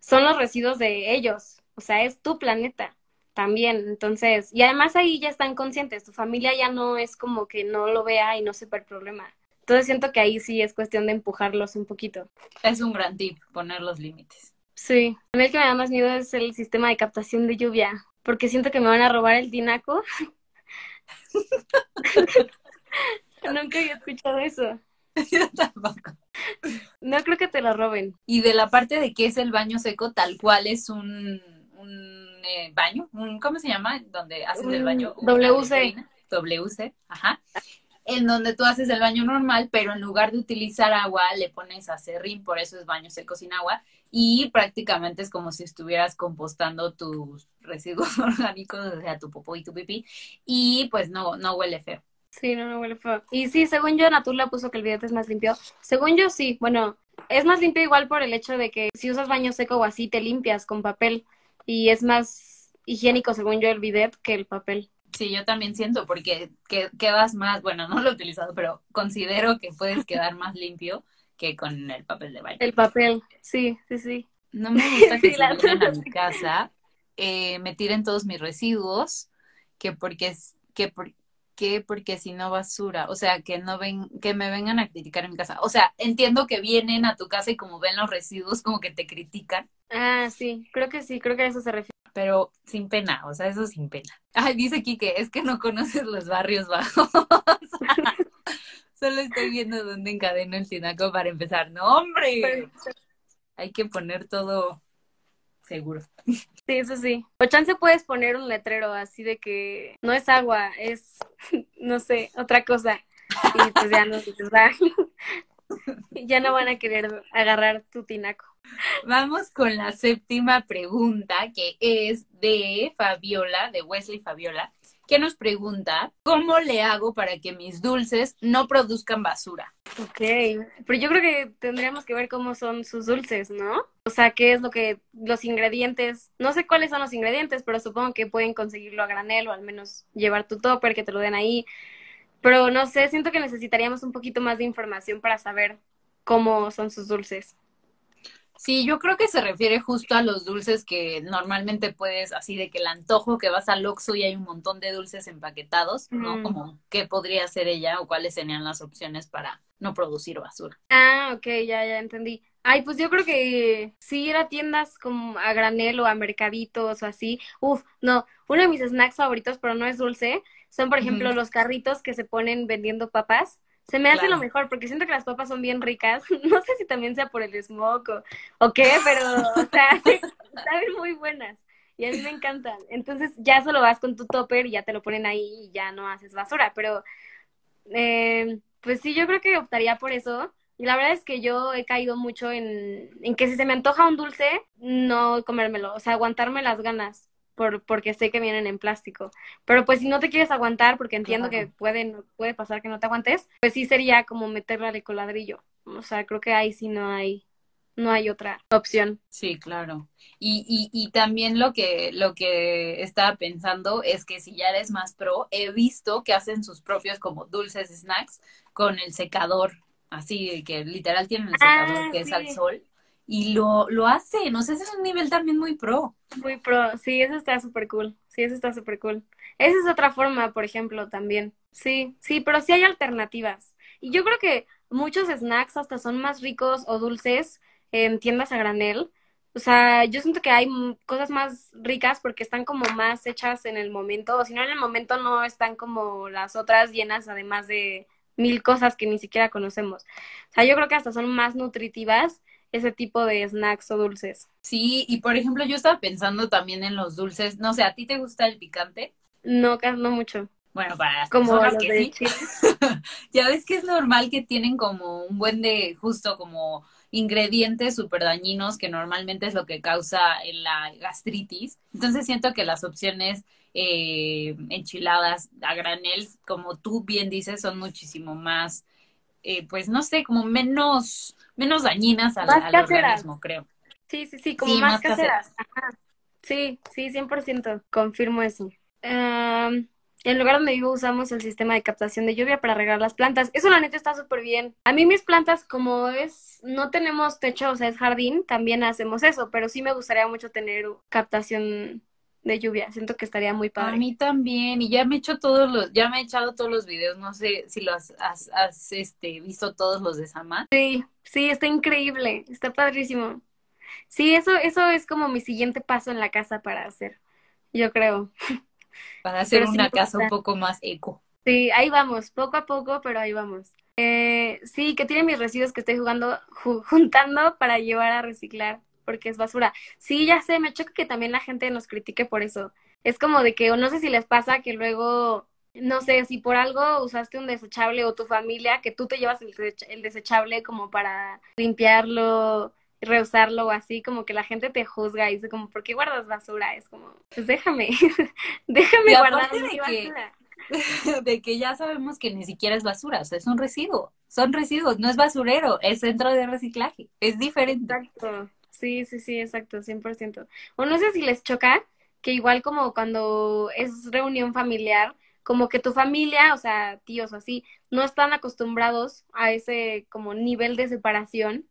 son los residuos de ellos, o sea, es tu planeta también. Entonces, y además ahí ya están conscientes, tu familia ya no es como que no lo vea y no sepa el problema. Entonces siento que ahí sí es cuestión de empujarlos un poquito. Es un gran tip poner los límites. Sí, a mí el que me da más miedo es el sistema de captación de lluvia, porque siento que me van a robar el tinaco. Nunca había escuchado eso. Yo tampoco. No creo que te lo roben. Y de la parte de que es el baño seco, tal cual es un, un eh, baño, un, ¿cómo se llama? Donde haces el baño. WC. WC, ajá. En donde tú haces el baño normal, pero en lugar de utilizar agua, le pones acerrín, por eso es baño seco sin agua. Y prácticamente es como si estuvieras compostando tus residuos orgánicos, o sea, tu popó y tu pipí. Y pues no, no huele feo. Sí, no, no huele feo. Y sí, según yo, Natula puso que el billete es más limpio. Según yo, sí. Bueno, es más limpio igual por el hecho de que si usas baño seco o así, te limpias con papel y es más higiénico, según yo, el bidet que el papel. Sí, yo también siento, porque quedas más, bueno, no lo he utilizado, pero considero que puedes quedar más limpio que con el papel de baño. El papel, sí, sí, sí. No me gusta que se vengan a mi casa, eh, me tiren todos mis residuos, que porque es, que, que porque si no basura, o sea, que no ven, que me vengan a criticar en mi casa. O sea, entiendo que vienen a tu casa y como ven los residuos, como que te critican. Ah, sí, creo que sí, creo que a eso se refiere. Pero sin pena, o sea, eso sin pena. Ay, dice aquí que es que no conoces los barrios bajos. Solo estoy viendo dónde encadeno el tinaco para empezar. No, hombre. Hay que poner todo seguro. Sí, eso sí. O chance puedes poner un letrero así de que no es agua, es, no sé, otra cosa. Y pues ya no, ya no van a querer agarrar tu tinaco. Vamos con la séptima pregunta, que es de Fabiola, de Wesley Fabiola, que nos pregunta, ¿cómo le hago para que mis dulces no produzcan basura? Ok, pero yo creo que tendríamos que ver cómo son sus dulces, ¿no? O sea, qué es lo que, los ingredientes, no sé cuáles son los ingredientes, pero supongo que pueden conseguirlo a granel o al menos llevar tu topper, que te lo den ahí. Pero no sé, siento que necesitaríamos un poquito más de información para saber cómo son sus dulces. Sí, yo creo que se refiere justo a los dulces que normalmente puedes, así de que el antojo que vas al Oxxo y hay un montón de dulces empaquetados, ¿no? Mm. Como qué podría hacer ella o cuáles serían las opciones para no producir basura. Ah, ok, ya, ya entendí. Ay, pues yo creo que sí ir a tiendas como a granel o a mercaditos o así. Uf, no, uno de mis snacks favoritos, pero no es dulce, son por ejemplo los carritos que se ponen vendiendo papas. Se me hace lo mejor porque siento que las papas son bien ricas. No sé si también sea por el smoke o, qué, pero, o sea, saben muy buenas. Y a mí me encantan. Entonces ya solo vas con tu topper y ya te lo ponen ahí y ya no haces basura. Pero, eh, pues sí, yo creo que optaría por eso. Y la verdad es que yo he caído mucho en, en que si se me antoja un dulce, no comérmelo. O sea, aguantarme las ganas por, porque sé que vienen en plástico. Pero pues si no te quieres aguantar, porque entiendo que puede, puede pasar que no te aguantes, pues sí sería como meterla al ecoladrillo. O sea, creo que ahí sí no hay, no hay otra opción. Sí, claro. Y, y, y también lo que, lo que estaba pensando es que si ya eres más pro, he visto que hacen sus propios como dulces snacks con el secador, así que literal tienen el secador ah, que es al sol y lo, lo hace, no sé, ese es un nivel también muy pro. Muy pro, sí, eso está súper cool, sí, eso está súper cool. Esa es otra forma, por ejemplo, también. Sí, sí, pero sí hay alternativas. Y yo creo que muchos snacks hasta son más ricos o dulces en tiendas a granel. O sea, yo siento que hay cosas más ricas porque están como más hechas en el momento, o si no en el momento no están como las otras llenas además de mil cosas que ni siquiera conocemos. O sea, yo creo que hasta son más nutritivas ese tipo de snacks o dulces. Sí, y por ejemplo, yo estaba pensando también en los dulces. No sé, ¿a ti te gusta el picante? No, no mucho. Bueno, para las como que sí. ya ves que es normal que tienen como un buen de justo como ingredientes súper dañinos que normalmente es lo que causa la gastritis. Entonces siento que las opciones eh, enchiladas a granel, como tú bien dices, son muchísimo más, eh, pues no sé, como menos, menos dañinas al, organismo, creo. Sí, sí, sí, como más, caseras. Sí, sí, 100%, confirmo eso. en el lugar donde vivo usamos el sistema de captación de lluvia para regar las plantas. Eso la neta está súper bien. A mí mis plantas, como es, no tenemos techo, o sea, es jardín, también hacemos eso, pero sí me gustaría mucho tener captación de lluvia. Siento que estaría muy padre. A mí también, y ya me he hecho todos los, ya me he echado todos los videos, no sé si los has, has, este, visto todos los de Samad. Sí, sí, está increíble, está padrísimo. Sí, eso, eso es como mi siguiente paso en la casa para hacer, yo creo. Para hacer una casa un poco más eco. Sí, ahí vamos, poco a poco, pero ahí vamos. Eh, sí, que tiene mis residuos que estoy jugando, juntando para llevar a reciclar porque es basura. Sí, ya sé, me choca que también la gente nos critique por eso. Es como de que, o no sé si les pasa que luego, no sé, si por algo usaste un desechable o tu familia, que tú te llevas el, desechable como para limpiarlo, reusarlo o así, como que la gente te juzga y dice como, ¿por qué guardas basura? Es como, pues déjame, déjame guardar mi basura. de que ya sabemos que ni siquiera es basura, o sea, es un residuo, son residuos, no es basurero, es centro de reciclaje, es diferente. Exacto. Sí, sí, sí, exacto, 100%. O no sé si les choca que igual como cuando es reunión familiar, como que tu familia, o sea, tíos así, no están acostumbrados a ese como nivel de separación,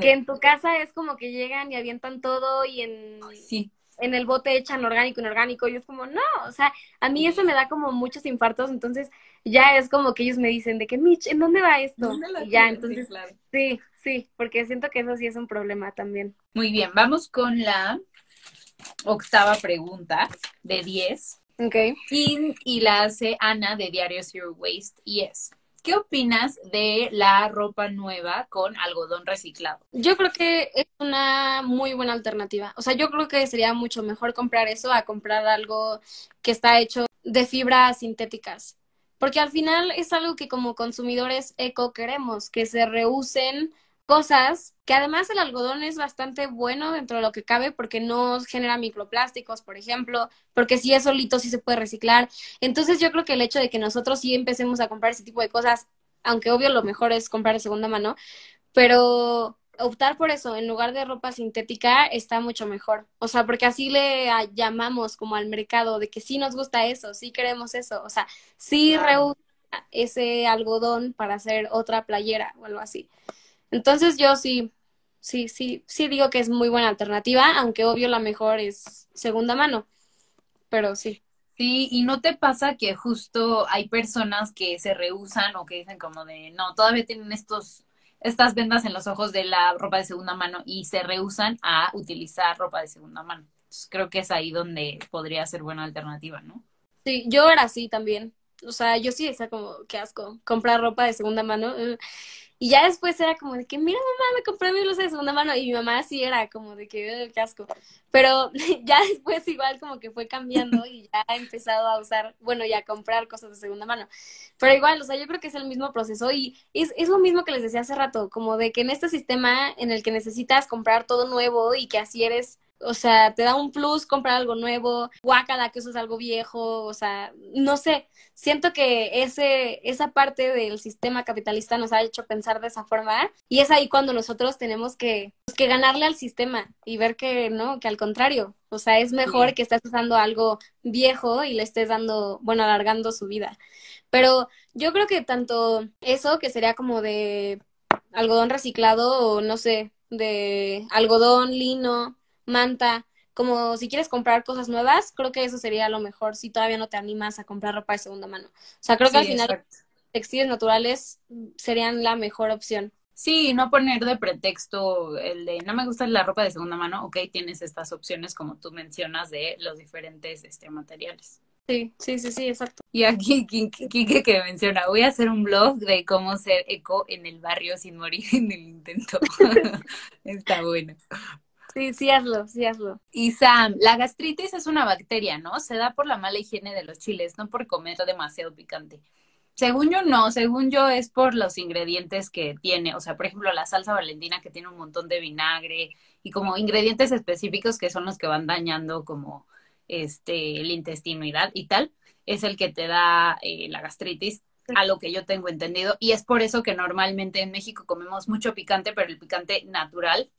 que en tu casa es como que llegan y avientan todo y en, sí. en el bote echan orgánico, inorgánico, y es como, no, o sea, a mí eso me da como muchos infartos, entonces ya es como que ellos me dicen de que, Mitch, ¿en dónde va esto? y ya, entonces, sí, sí, porque siento que eso sí es un problema también. Muy bien, vamos con la octava pregunta de 10. Ok. Y, y la hace Ana de Diario Zero Waste y es, ¿qué opinas de la ropa nueva con algodón reciclado? Yo creo que es una muy buena alternativa. O sea, yo creo que sería mucho mejor comprar eso a comprar algo que está hecho de fibras sintéticas porque al final es algo que como consumidores eco queremos, que se reusen cosas que además el algodón es bastante bueno dentro de lo que cabe porque no genera microplásticos, por ejemplo, porque si es solito sí se puede reciclar. Entonces yo creo que el hecho de que nosotros sí empecemos a comprar ese tipo de cosas, aunque obvio lo mejor es comprar de segunda mano, pero optar por eso en lugar de ropa sintética está mucho mejor. O sea, porque así le llamamos como al mercado de que sí nos gusta eso, sí queremos eso. O sea, sí reusa ese algodón para hacer otra playera o algo así. Entonces yo sí, sí, sí, sí digo que es muy buena alternativa, aunque obvio la mejor es segunda mano. Pero sí. Sí, y no te pasa que justo hay personas que se rehusan o que dicen como de, no, todavía tienen estos estas vendas en los ojos de la ropa de segunda mano y se rehusan a utilizar ropa de segunda mano. creo que es ahí donde podría ser buena alternativa, ¿no? Sí, yo era así también. O sea, yo sí decía como, qué asco, comprar ropa de segunda mano. Y ya después era como de que, mira mamá, me compré mi blusa de segunda mano. Y mi mamá sí era como de que, qué asco. Pero ya después igual como que fue cambiando y ya ha empezado a usar, bueno, y a comprar cosas de segunda mano. Pero igual, o sea, yo creo que es el mismo proceso y es, es lo mismo que les decía hace rato, como de que en este sistema en el que necesitas comprar todo nuevo y que así eres o sea, te da un plus comprar algo nuevo, guácala que es algo viejo, o sea, no sé, siento que ese, esa parte del sistema capitalista nos ha hecho pensar de esa forma y es ahí cuando nosotros tenemos que, pues, que ganarle al sistema y ver que no, que al contrario, o sea, es mejor que estés usando algo viejo y le estés dando, bueno, alargando su vida. Pero yo creo que tanto eso, que sería como de algodón reciclado o no sé, de algodón, lino, manta, como si quieres comprar cosas nuevas, creo que eso sería lo mejor si todavía no te animas a comprar ropa de segunda mano. O sea, creo que al final textiles naturales serían la mejor opción. Sí, no poner de pretexto el de no me gusta la ropa de segunda mano, ok, tienes estas opciones como tú mencionas de los diferentes este, materiales. Sí, sí, sí, sí, exacto. Y aquí Kike que menciona, voy a hacer un blog de cómo ser eco en el barrio sin morir en el intento. Está bueno. Sí, sí hazlo, sí hazlo. Y Sam, la gastritis es una bacteria, ¿no? Se da por la mala higiene de los chiles, no por comer demasiado picante. Según yo no, según yo es por los ingredientes que tiene, o sea, por ejemplo, la salsa valentina que tiene un montón de vinagre y como ingredientes específicos que son los que van dañando como este el intestino y, y tal, es el que te da eh, la gastritis, a lo que yo tengo entendido, y es por eso que normalmente en México comemos mucho picante, pero el picante natural,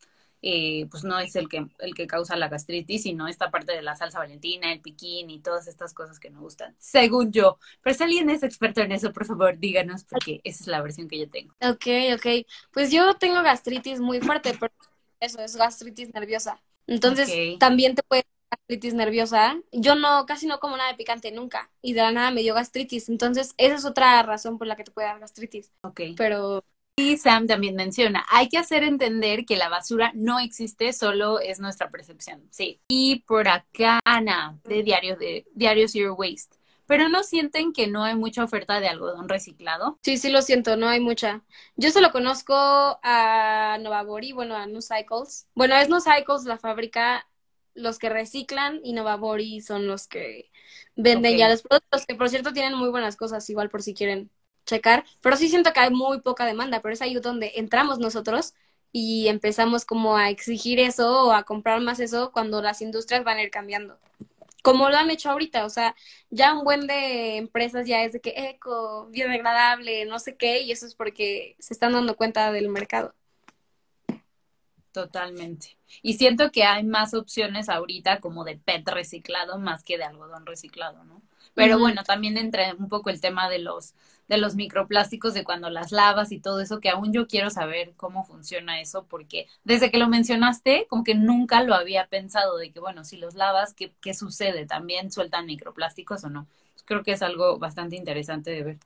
eh, pues no es el que, el que causa la gastritis, sino esta parte de la salsa valentina, el piquín y todas estas cosas que nos gustan, según yo. Pero si alguien es experto en eso, por favor, díganos, porque esa es la versión que yo tengo. Ok, ok. Pues yo tengo gastritis muy fuerte, pero eso es gastritis nerviosa. Entonces, también te puede gastritis nerviosa. Yo no, casi no como nada de picante nunca. Y de la nada me dio gastritis. Entonces, esa es otra razón por la que te puede dar gastritis. Ok. Pero y Sam también menciona, hay que hacer entender que la basura no existe, solo es nuestra percepción. Sí. Y por acá, Ana, de Diario, de Diario Zero Waste. ¿Pero no sienten que no hay mucha oferta de algodón reciclado? Sí, sí lo siento, no hay mucha. Yo solo conozco a Novabori, bueno, a New Cycles. Bueno, es New Cycles la fábrica, los que reciclan y Novabori son los que venden ya los productos, que por cierto tienen muy buenas cosas, igual por si quieren checar, pero sí siento que hay muy poca demanda, pero es ahí donde entramos nosotros y empezamos como a exigir eso o a comprar más eso cuando las industrias van a ir cambiando. Como lo han hecho ahorita, o sea, ya un buen de empresas ya es de que eco, biodegradable, no sé qué, y eso es porque se están dando cuenta del mercado. Totalmente. Y siento que hay más opciones ahorita como de PET reciclado más que de algodón reciclado, ¿no? Pero bueno, también entra un poco el tema de los de los microplásticos de cuando las lavas y todo eso, que aún yo quiero saber cómo funciona eso, porque desde que lo mencionaste, como que nunca lo había pensado de que, bueno, si los lavas, ¿qué, qué sucede? ¿También sueltan microplásticos o no? Creo que es algo bastante interesante de ver.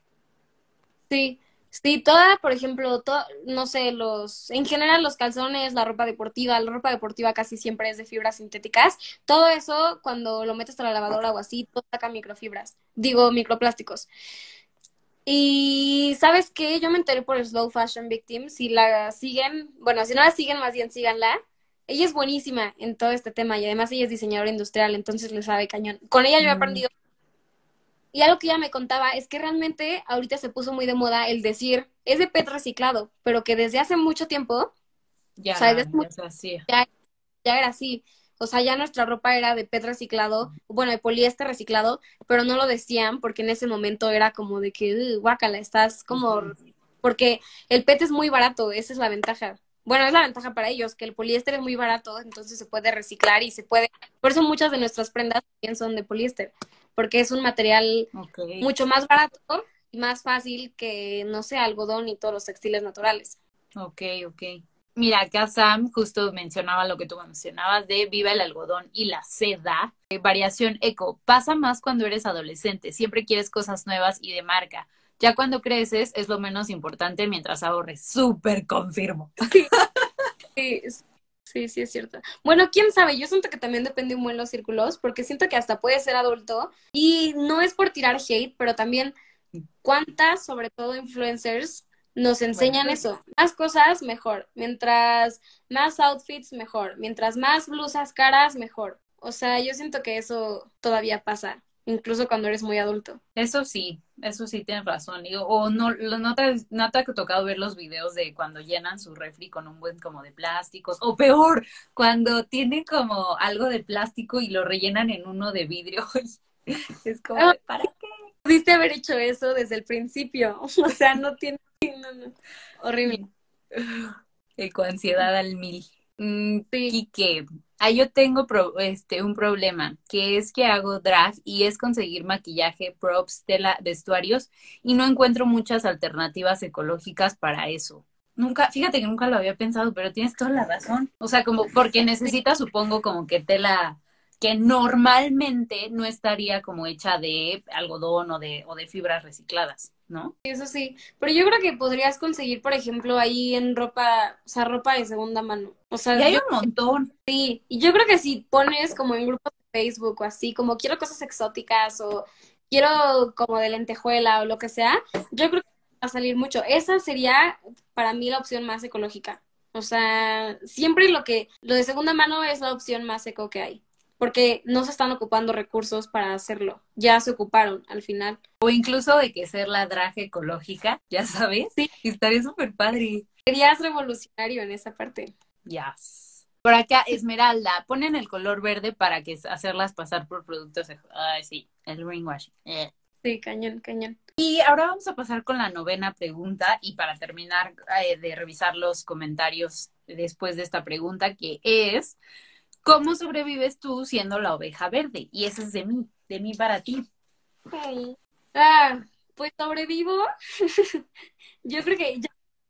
Sí, Sí, toda, por ejemplo, no sé, los, en general los calzones, la ropa deportiva, la ropa deportiva casi siempre es de fibras sintéticas. Todo eso, cuando lo metes a la lavadora o así, todo saca microfibras, digo, microplásticos. Y sabes qué, yo me enteré por Slow Fashion Victim, si la siguen, bueno, si no la siguen, más bien síganla. Ella es buenísima en todo este tema y además ella es diseñadora industrial, entonces le sabe cañón. Con ella yo he mm. aprendido y algo que ella me contaba es que realmente ahorita se puso muy de moda el decir, es de PET reciclado, pero que desde hace mucho tiempo, ya, o sea, ya, ya, era así. O sea, ya nuestra ropa era de PET reciclado, bueno, de poliéster reciclado, pero no lo decían porque en ese momento era como de que, guácala, estás como... Porque el PET es muy barato, esa es la ventaja. Bueno, es la ventaja para ellos, que el poliéster es muy barato, entonces se puede reciclar y se puede... Por eso muchas de nuestras prendas también son de poliéster porque es un material mucho más barato y más fácil que, no sé, algodón y todos los textiles naturales. Ok, ok. Mira, acá Sam justo mencionaba lo que tú mencionabas de viva el algodón y la seda. Eh, variación eco. Pasa más cuando eres adolescente. Siempre quieres cosas nuevas y de marca. Ya cuando creces es lo menos importante mientras ahorres. Súper confirmo. Sí, Sí, sí, es cierto. Bueno, quién sabe, yo siento que también depende un buen los círculos, porque siento que hasta puede ser adulto y no es por tirar hate, pero también cuántas, sobre todo influencers, nos enseñan eso. Más cosas, mejor. Mientras más outfits, mejor. Mientras más blusas caras, mejor. O sea, yo siento que eso todavía pasa incluso cuando eres muy adulto. Eso sí, eso sí tienes razón. o no, no te, no te ha tocado ver los videos de cuando llenan su refri con un buen como de plásticos, o peor, cuando tienen como algo de plástico y lo rellenan en uno de vidrio. es como, ah, ¿para qué? Pudiste haber hecho eso desde el principio. O sea, no tiene. No, no. Horrible. Ecoansiedad al mil. Mm, sí. que Ahí yo tengo este, un problema, que es que hago drag y es conseguir maquillaje, props, tela, vestuarios y no encuentro muchas alternativas ecológicas para eso. Nunca, fíjate que nunca lo había pensado, pero tienes toda la razón. O sea, como porque necesitas, supongo, como que tela que normalmente no estaría como hecha de algodón o de, o de fibras recicladas, ¿no? Eso sí, pero yo creo que podrías conseguir, por ejemplo, ahí en ropa, o sea, ropa de segunda mano. O sea, y hay un montón. Sí, y yo creo que si pones como en grupos de Facebook o así, como quiero cosas exóticas o quiero como de lentejuela o lo que sea, yo creo que va a salir mucho. Esa sería para mí la opción más ecológica. O sea, siempre lo que, lo de segunda mano es la opción más eco que hay porque no se están ocupando recursos para hacerlo. Ya se ocuparon al final. O incluso de que ser la draje ecológica, ya sabes. Sí. Estaría súper padre. Serías revolucionario en esa parte. Yes. Por acá, Esmeralda, ponen el color verde para que hacerlas pasar por productos. Ay, sí, el greenwashing. Eh. Sí, cañón, cañón. Y ahora vamos a pasar con la novena pregunta y para terminar eh, de revisar los comentarios después de esta pregunta, que es, ¿Cómo sobrevives tú siendo la oveja verde? Y eso es de mí, de mí para ti. Ah, pues sobrevivo. yo creo que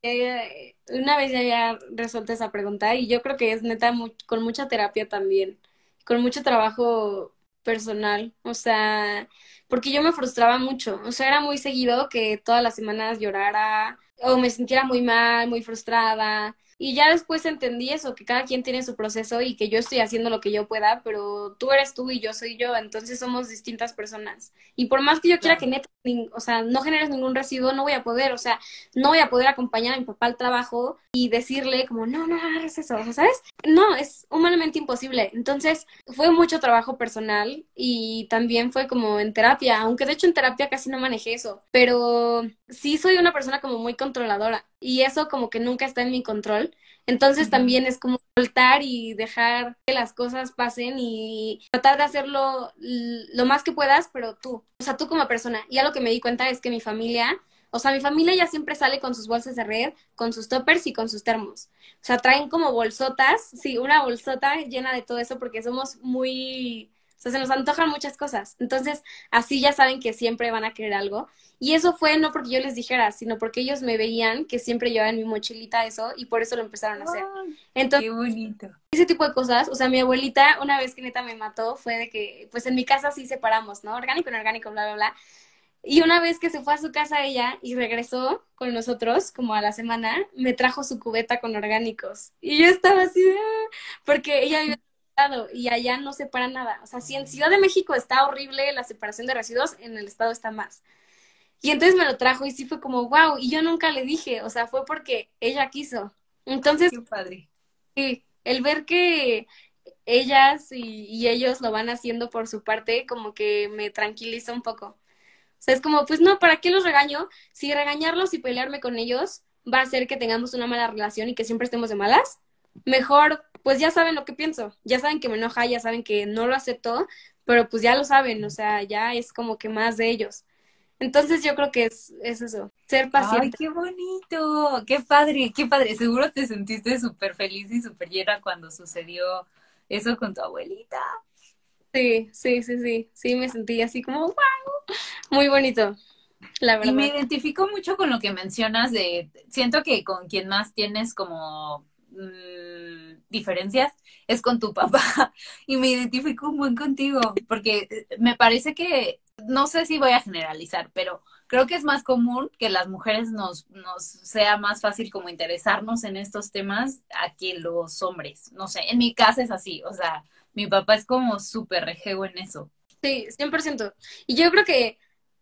eh, una vez ya había resuelto esa pregunta y yo creo que es neta con mucha terapia también, con mucho trabajo personal, o sea, porque yo me frustraba mucho, o sea, era muy seguido que todas las semanas llorara o me sintiera muy mal, muy frustrada y ya después entendí eso, que cada quien tiene su proceso y que yo estoy haciendo lo que yo pueda, pero tú eres tú y yo soy yo, entonces somos distintas personas. Y por más que yo quiera que neta, o sea, no generes ningún residuo, no voy a poder, o sea, no voy a poder acompañar a mi papá al trabajo y decirle como, no, no hagas eso, ¿sabes? No, es humanamente imposible. Entonces, fue mucho trabajo personal y también fue como en terapia, aunque de hecho en terapia casi no manejé eso, pero sí soy una persona como muy controladora y eso como que nunca está en mi control. Entonces también es como soltar y dejar que las cosas pasen y tratar de hacerlo lo más que puedas, pero tú, o sea, tú como persona. Y algo que me di cuenta es que mi familia, o sea, mi familia ya siempre sale con sus bolsas de red, con sus toppers y con sus termos. O sea, traen como bolsotas, sí, una bolsota llena de todo eso porque somos muy o sea, se nos antojan muchas cosas. Entonces, así ya saben que siempre van a querer algo. Y eso fue no porque yo les dijera, sino porque ellos me veían que siempre llevaba en mi mochilita eso y por eso lo empezaron a hacer. Entonces, qué bonito. Ese tipo de cosas, o sea, mi abuelita una vez que neta me mató fue de que, pues en mi casa sí separamos, ¿no? Orgánico, orgánico, bla, bla, bla. Y una vez que se fue a su casa ella y regresó con nosotros, como a la semana, me trajo su cubeta con orgánicos. Y yo estaba así, ah", porque ella había y allá no separa nada. O sea, si en Ciudad de México está horrible la separación de residuos, en el estado está más. Y entonces me lo trajo y sí fue como, wow, y yo nunca le dije, o sea, fue porque ella quiso. Entonces, Qué padre. Sí, el ver que ellas y, ellos lo van haciendo por su parte, como que me tranquiliza un poco. O sea, es como, pues no, ¿para qué los regaño? Si regañarlos y pelearme con ellos va a hacer que tengamos una mala relación y que siempre estemos de malas, mejor pues ya saben lo que pienso, ya saben que me enoja, ya saben que no lo acepto, pero pues ya lo saben, o sea, ya es como que más de ellos. Entonces yo creo que es, es eso, ser paciente. ¡Ay, qué bonito! ¡Qué padre! ¡Qué padre! Seguro te sentiste súper feliz y súper llena cuando sucedió eso con tu abuelita. Sí, sí, sí, sí, sí, me sentí así como, wow, muy bonito. La verdad. Y me identifico mucho con lo que mencionas de, siento que con quien más tienes como Mm, diferencias es con tu papá y me identifico muy contigo porque eh, me parece que no sé si voy a generalizar, pero creo que es más común que las mujeres nos, nos sea más fácil como interesarnos en estos temas a que los hombres. No sé, en mi casa es así, o sea, mi papá es como súper rejego en eso. Sí, 100%. Y yo creo que,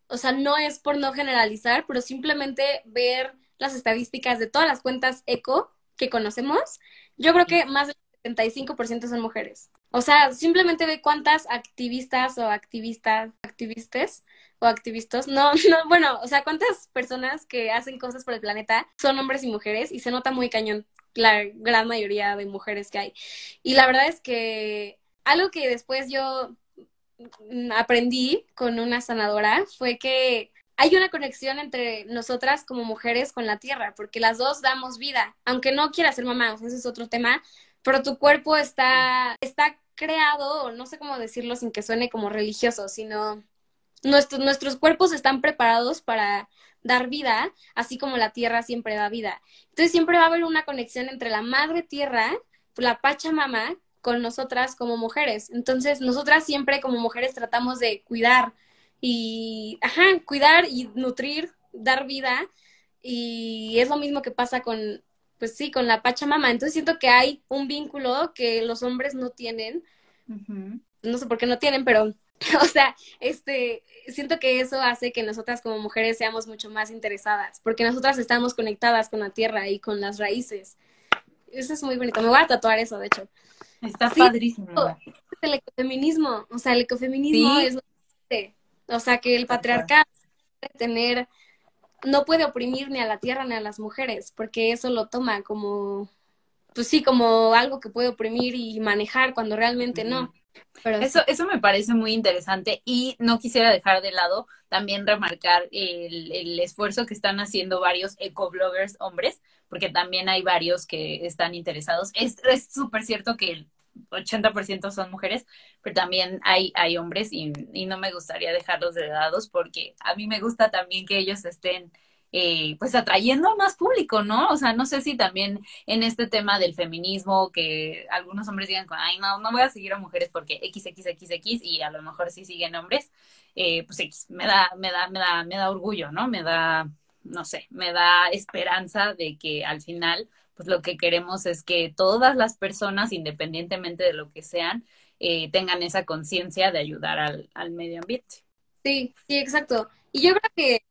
o sea, no es por no generalizar, pero simplemente ver las estadísticas de todas las cuentas eco que conocemos, yo creo que más del 75% son mujeres. O sea, simplemente ve cuántas activistas o activistas, activistas o activistas, no, no, bueno, o sea, cuántas personas que hacen cosas por el planeta son hombres y mujeres y se nota muy cañón la gran mayoría de mujeres que hay. Y la verdad es que algo que después yo aprendí con una sanadora fue que hay una conexión entre nosotras como mujeres con la tierra, porque las dos damos vida, aunque no quieras ser mamá, ese es otro tema, pero tu cuerpo está, está creado, no sé cómo decirlo sin que suene como religioso, sino nuestros cuerpos están preparados para dar vida, así como la tierra siempre da vida. Entonces siempre va a haber una conexión entre la madre tierra, la Pachamama, con nosotras como mujeres. Entonces nosotras siempre como mujeres tratamos de cuidar y, ajá, cuidar y nutrir, dar vida. Y es lo mismo que pasa con, pues sí, con la Pachamama. Entonces siento que hay un vínculo que los hombres no tienen. No sé por qué no tienen, pero O sea, este, siento que eso hace que nosotras como mujeres seamos mucho más interesadas, porque nosotras estamos conectadas con la tierra y con las raíces. Eso es muy bonito. Me voy a tatuar eso, de hecho. Está padrísimo. El ecofeminismo, o sea, el ecofeminismo es o sea, que el patriarcado puede tener no puede oprimir ni a la tierra ni a las mujeres, porque eso lo toma como pues sí, como algo que puede oprimir y manejar cuando realmente no. Eso, eso me parece muy interesante y no quisiera dejar de lado también remarcar el, el esfuerzo que están haciendo varios ecobloggers hombres, porque también hay varios que están interesados. Es súper cierto que 80% son mujeres, pero también hay, hay hombres y, no me gustaría dejarlos de lado porque a mí me gusta también que ellos estén eh, pues atrayendo más público, ¿no? O sea, no sé si también en este tema del feminismo, que algunos hombres digan, ay, no, no voy a seguir a mujeres porque XXXX y a lo mejor sí siguen hombres, eh, pues X, me da, me da, me da, me da orgullo, ¿no? Me da, no sé, me da esperanza de que al final, pues lo que queremos es que todas las personas, independientemente de lo que sean, eh, tengan esa conciencia de ayudar al, medio ambiente. Sí, sí, exacto. Y yo creo que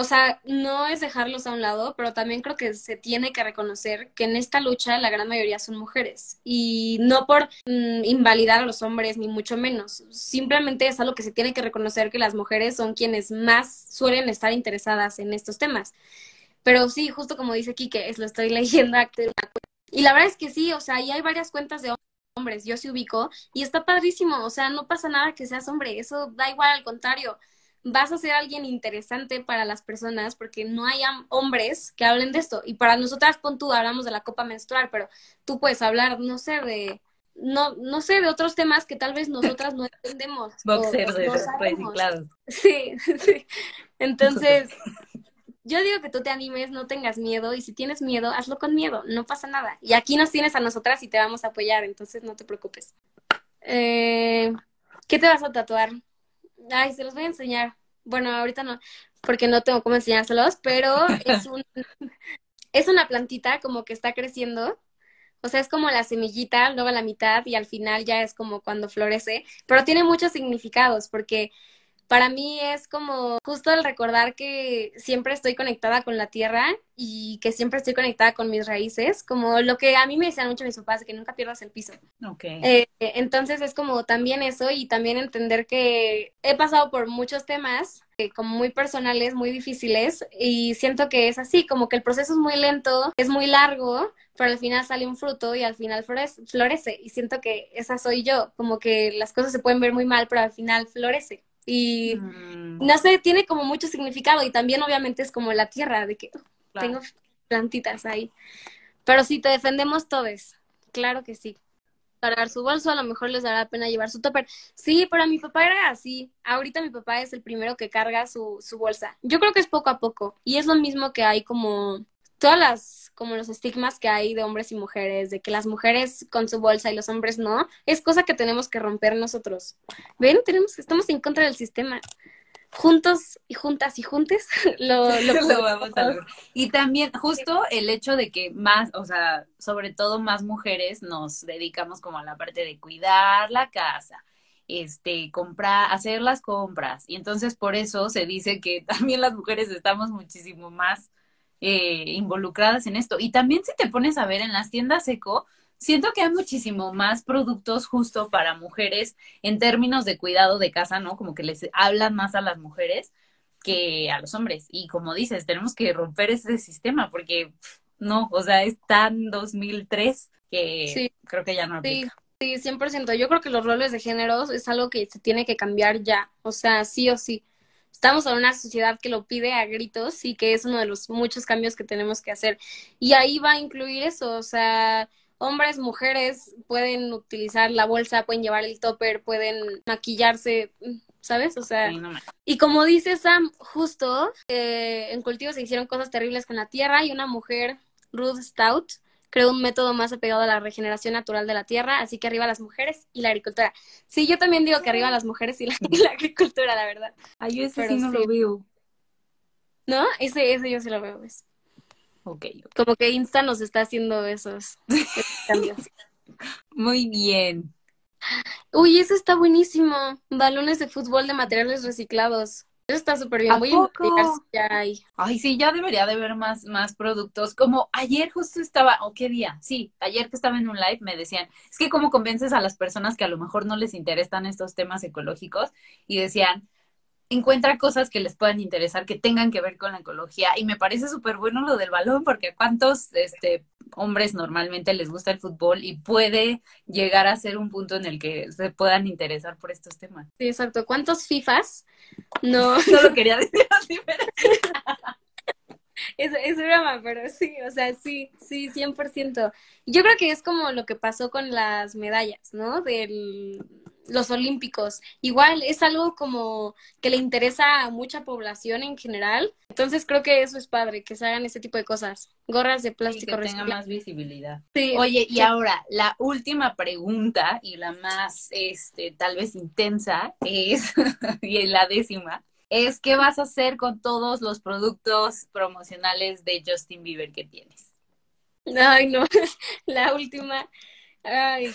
o sea, no es dejarlos a un lado, pero también creo que se tiene que reconocer que en esta lucha la gran mayoría son mujeres y no por mm, invalidar a los hombres ni mucho menos, simplemente es algo que se tiene que reconocer que las mujeres son quienes más suelen estar interesadas en estos temas. Pero sí, justo como dice Kike, es lo estoy leyendo y la verdad es que sí, o sea, ahí hay varias cuentas de hombres, yo sí ubico y está padrísimo, o sea, no pasa nada que seas hombre, eso da igual al contrario vas a ser alguien interesante para las personas porque no hay hombres que hablen de esto. Y para nosotras, pon tú, hablamos de la copa menstrual, pero tú puedes hablar, no sé, de no, no sé, de otros temas que tal vez nosotras no entendemos. Boxer de reciclados. Sí, sí. Entonces, yo digo que tú te animes, no tengas miedo, y si tienes miedo, hazlo con miedo, no pasa nada. Y aquí nos tienes a nosotras y te vamos a apoyar, entonces no te preocupes. Eh, ¿Qué te vas a tatuar? Ay, se los voy a enseñar. Bueno, ahorita no, porque no tengo cómo enseñárselos, pero es un es una plantita como que está creciendo. O sea, es como la semillita, luego la mitad y al final ya es como cuando florece, pero tiene muchos significados porque para mí es como justo el recordar que siempre estoy conectada con la tierra y que siempre estoy conectada con mis raíces, como lo que a mí me decían mucho mis papás, que nunca pierdas el piso. Okay. Eh, entonces es como también eso y también entender que he pasado por muchos temas eh, como muy personales, muy difíciles y siento que es así, como que el proceso es muy lento, es muy largo, pero al final sale un fruto y al final florece, florece y siento que esa soy yo, como que las cosas se pueden ver muy mal, pero al final florece. Y mm. no sé, tiene como mucho significado y también obviamente es como la tierra, de que tengo plantitas ahí. Pero si te defendemos todos, claro que sí. Para su bolso a lo mejor les dará pena llevar su topper. Sí, pero mi papá era así. Ahorita mi papá es el primero que carga su, su bolsa. Yo creo que es poco a poco. Y es lo mismo que hay como todas las, como los estigmas que hay de hombres y mujeres, de que las mujeres con su bolsa y los hombres no, es cosa que tenemos que romper nosotros. ¿Ven? Tenemos, estamos en contra del sistema. Juntos y juntas y juntes lo, lo, vamos a ver. Y también justo el hecho de que más, o sea, sobre todo más mujeres nos dedicamos como a la parte de cuidar la casa, este, comprar, hacer las compras. Y entonces por eso se dice que también las mujeres estamos muchísimo más eh, involucradas en esto. Y también si te pones a ver en las tiendas eco, siento que hay muchísimo más productos justo para mujeres en términos de cuidado de casa, ¿no? Como que les hablan más a las mujeres que a los hombres. Y como dices, tenemos que romper ese sistema porque no, o sea, es tan 2003 que creo que ya no aplica. Sí, sí, 100%. Yo creo que los roles de género es algo que se tiene que cambiar ya, o sea, sí o sí estamos en una sociedad que lo pide a gritos y que es uno de los muchos cambios que tenemos que hacer. Y ahí va a incluir eso, o sea, hombres, mujeres pueden utilizar la bolsa, pueden llevar el topper, pueden maquillarse. ¿sabes? O sea, y como dice Sam, justo eh, en cultivo se hicieron cosas terribles con la tierra y una mujer, Ruth Stout, creó un método más apegado a la regeneración natural de la tierra, así que arriba las mujeres y la agricultura. Sí, yo también digo que arriba las mujeres y la, agricultura, la verdad. Ay, yo ese sí no lo veo. ¿No? Ese, ese yo sí lo veo, ¿ves? Ok. Como que Insta nos está haciendo esos, cambios. Muy bien. Uy, eso está buenísimo. Balones de fútbol de materiales reciclados. Eso está súper bien. Voy a ya hay. Ay, sí, ya debería de ver más, más productos. Como ayer justo estaba, ¿o qué día? Sí, ayer que estaba en un live me decían, es que cómo convences a las personas que a lo mejor no les interesan estos temas ecológicos y decían, encuentra cosas que les puedan interesar, que tengan que ver con la ecología. Y me parece súper bueno lo del balón, porque a cuántos este, hombres normalmente les gusta el fútbol y puede llegar a ser un punto en el que se puedan interesar por estos temas. Sí, exacto. ¿Cuántos FIFAs? No. Solo quería decir. es, es broma, pero sí, o sea, sí, sí, 100%. Yo creo que es como lo que pasó con las medallas, ¿no? Del, los olímpicos. Igual es algo como que le interesa a mucha población en general. Entonces creo que eso es padre, que se hagan ese tipo de cosas. Gorras de plástico. que tenga más visibilidad. Oye, y ahora, la última pregunta y la más, este, tal vez intensa es, y la décima, es qué vas a hacer con todos los productos promocionales de Justin Bieber que tienes. Ay, no, la última. Ay,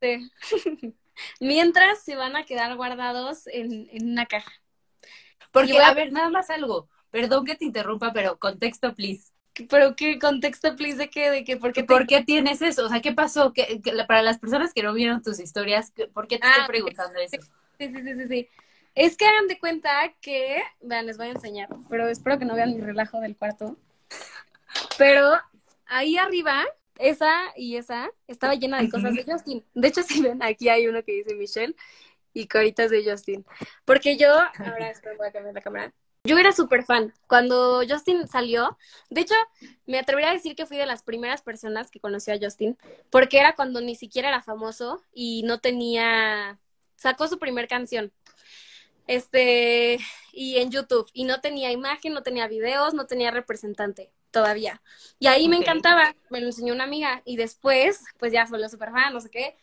Mientras se van a quedar guardados en, una caja. Porque, a... ver, nada más algo. Perdón que te interrumpa, pero contexto, please. ¿Pero qué contexto, please? ¿De qué? ¿De qué? ¿Por qué, ¿Por qué tienes eso? O sea, ¿qué pasó? ¿Qué, para las personas que no vieron tus historias, ¿por qué te estoy ah, preguntando eso? Sí, sí, sí, sí, sí. Es que hagan de cuenta que, vean, les voy a enseñar, pero espero que no vean mi relajo del cuarto. Pero ahí arriba esa y esa estaba llena de cosas de Justin. De hecho, si ven, aquí hay uno que dice Michelle y caritas de Justin. Porque yo, ahora espero, voy a cambiar la cámara. Yo era súper fan. Cuando Justin salió, de hecho, me atrevería a decir que fui de las primeras personas que conoció a Justin, porque era cuando ni siquiera era famoso y no tenía, sacó su primer canción. Este, y en YouTube, y no tenía imagen, no tenía videos, no tenía representante todavía. Y ahí me encantaba, me lo enseñó una amiga y después, pues ya solo super fan, no sé qué.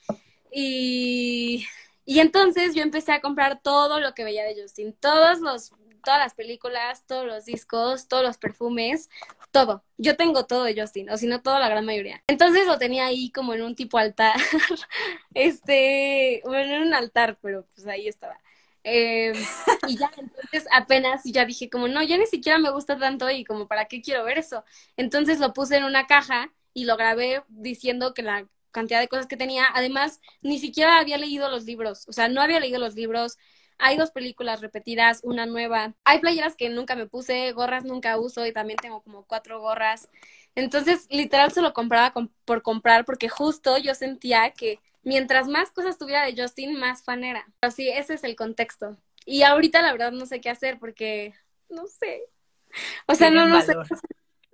Y, y entonces yo empecé a comprar todo lo que veía de Justin, todos los, todas las películas, todos los discos, todos los perfumes, todo. Yo tengo todo de Justin, o si no, toda la gran mayoría. Entonces lo tenía ahí como en un tipo altar, este, bueno, en un altar, pero pues ahí estaba. Eh, y ya, entonces apenas ya dije como, no, ya ni siquiera me gusta tanto y como, ¿para qué quiero ver eso? Entonces lo puse en una caja y lo grabé diciendo que la cantidad de cosas que tenía, además, ni siquiera había leído los libros, o sea, no había leído los libros, hay dos películas repetidas, una nueva, hay playeras que nunca me puse, gorras nunca uso y también tengo como cuatro gorras. Entonces, literal se lo compraba por comprar porque justo yo sentía que mientras más cosas tuviera de Justin, más fan era. Así, ese es el contexto. Y ahorita la verdad no sé qué hacer porque, no sé. O sea, no, no sé.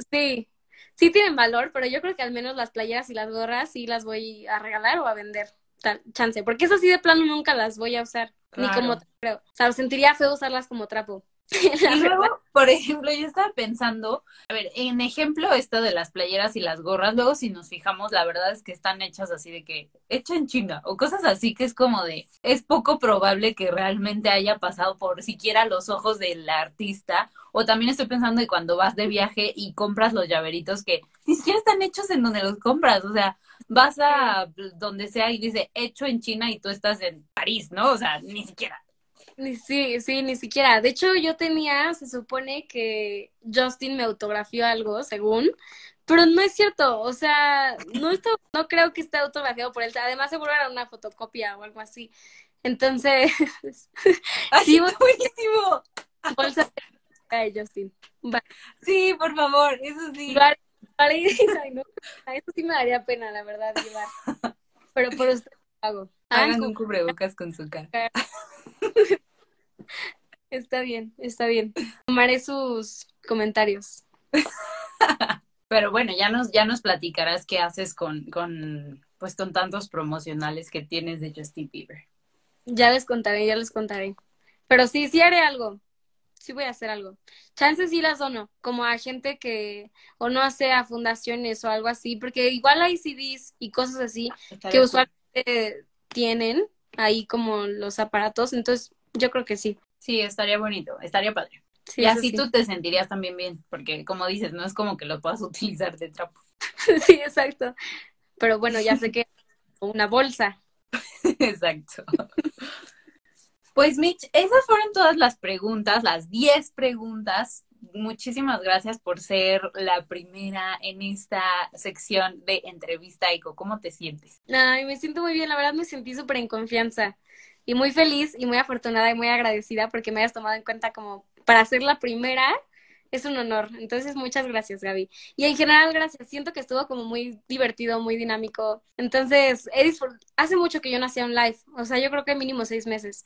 Sí, sí tienen valor, pero yo creo que al menos las playeras y las gorras sí las voy a regalar o a vender. Tal, chance, porque esas sí de plano nunca las voy a usar, ni como creo. O sea, sentiría feo usarlas como trapo. y luego, por ejemplo, yo estaba pensando, a ver, en ejemplo esto de las playeras y las gorras, luego si nos fijamos, la verdad es que están hechas así de que, hecha en chinga, o cosas así que es como de, es poco probable que realmente haya pasado por siquiera los ojos del artista, o también estoy pensando de cuando vas de viaje y compras los llaveritos que ni siquiera están hechos en donde los compras, o sea, vas a donde sea y dice hecho en China y tú estás en París, ¿no? O sea, ni siquiera. Sí, sí, ni siquiera. De hecho, yo tenía, se supone que Justin me autografió algo, según, pero no es cierto. O sea, no, esto, no creo que esté autografiado por él. Además, seguro era una fotocopia o algo así. Entonces, sí, buenísimo. Bolsa de Justin. Sí, por favor, eso sí. Para, eso sí me daría pena, la verdad, llevar. Pero por usted hago. Hagan un cubrebocas con su cara. Está bien, está bien. Tomaré sus comentarios. Pero bueno, ya nos, ya nos platicarás qué haces con, con, pues con tantos promocionales que tienes de Justin Bieber. Ya les contaré, ya les contaré. Pero sí, sí haré algo. Sí voy a hacer algo. Chances sí las dono, como a gente que, o no sé, a fundaciones o algo así, porque igual hay CDs y cosas así que usualmente tienen ahí como los aparatos, entonces yo creo que sí. Sí, estaría bonito, estaría padre. y así tú te sentirías también bien, porque como dices, no es como que lo puedas utilizar de trapo. sí, exacto. Pero bueno, ya sé que una bolsa. exacto. Pues Mitch, esas fueron todas las preguntas, las 10 preguntas. Muchísimas gracias por ser la primera en esta sección de entrevista, Ico. ¿Cómo te sientes? Ay, me siento muy bien, la verdad me sentí súper en confianza y muy feliz y muy afortunada y muy agradecida porque me hayas tomado en cuenta como para ser la primera. Es un honor. Entonces, muchas gracias, Gaby. Y en general, gracias. Siento que estuvo como muy divertido, muy dinámico. Entonces, hace mucho que yo no hacía un live. O sea, yo creo que mínimo seis meses.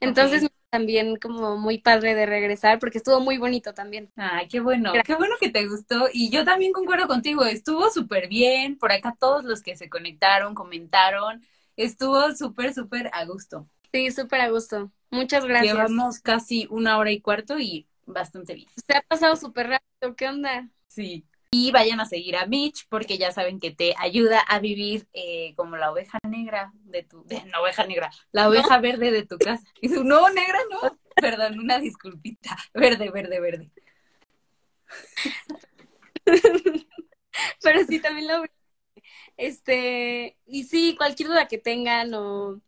Entonces también como muy padre de regresar porque estuvo muy bonito también. Ay, qué bueno, qué bueno que te gustó y yo también concuerdo contigo, estuvo súper bien, por acá todos los que se conectaron, comentaron, estuvo súper, súper a gusto. Sí, súper a gusto. Muchas gracias. Llevamos casi una hora y cuarto y bastante bien. Se ha pasado súper rápido, ¿qué onda? Sí. Y vayan a seguir a Mitch porque ya saben que te ayuda a vivir eh, como la oveja negra de tu, de, la oveja negra, la oveja verde de tu casa. Y su, no, negra, no. Perdón, una disculpita. Verde, verde, verde. Pero sí, también lo este, y sí, cualquier duda que tengan o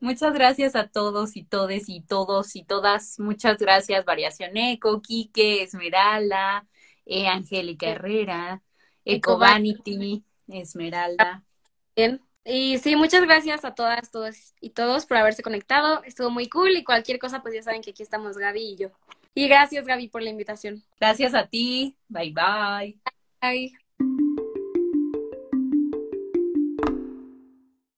Muchas gracias a todos y todes y todos y todas. Muchas gracias, Variación Eco, Quique, Esmeralda, eh, Angélica Herrera, Eco Vanity, Esmeralda. Bien. Y sí, muchas gracias a todas, todos y todos por haberse conectado. Estuvo muy cool y cualquier cosa, pues ya saben que aquí estamos Gaby y yo. Y gracias, Gaby, por la invitación. Gracias a ti. Bye bye. Bye.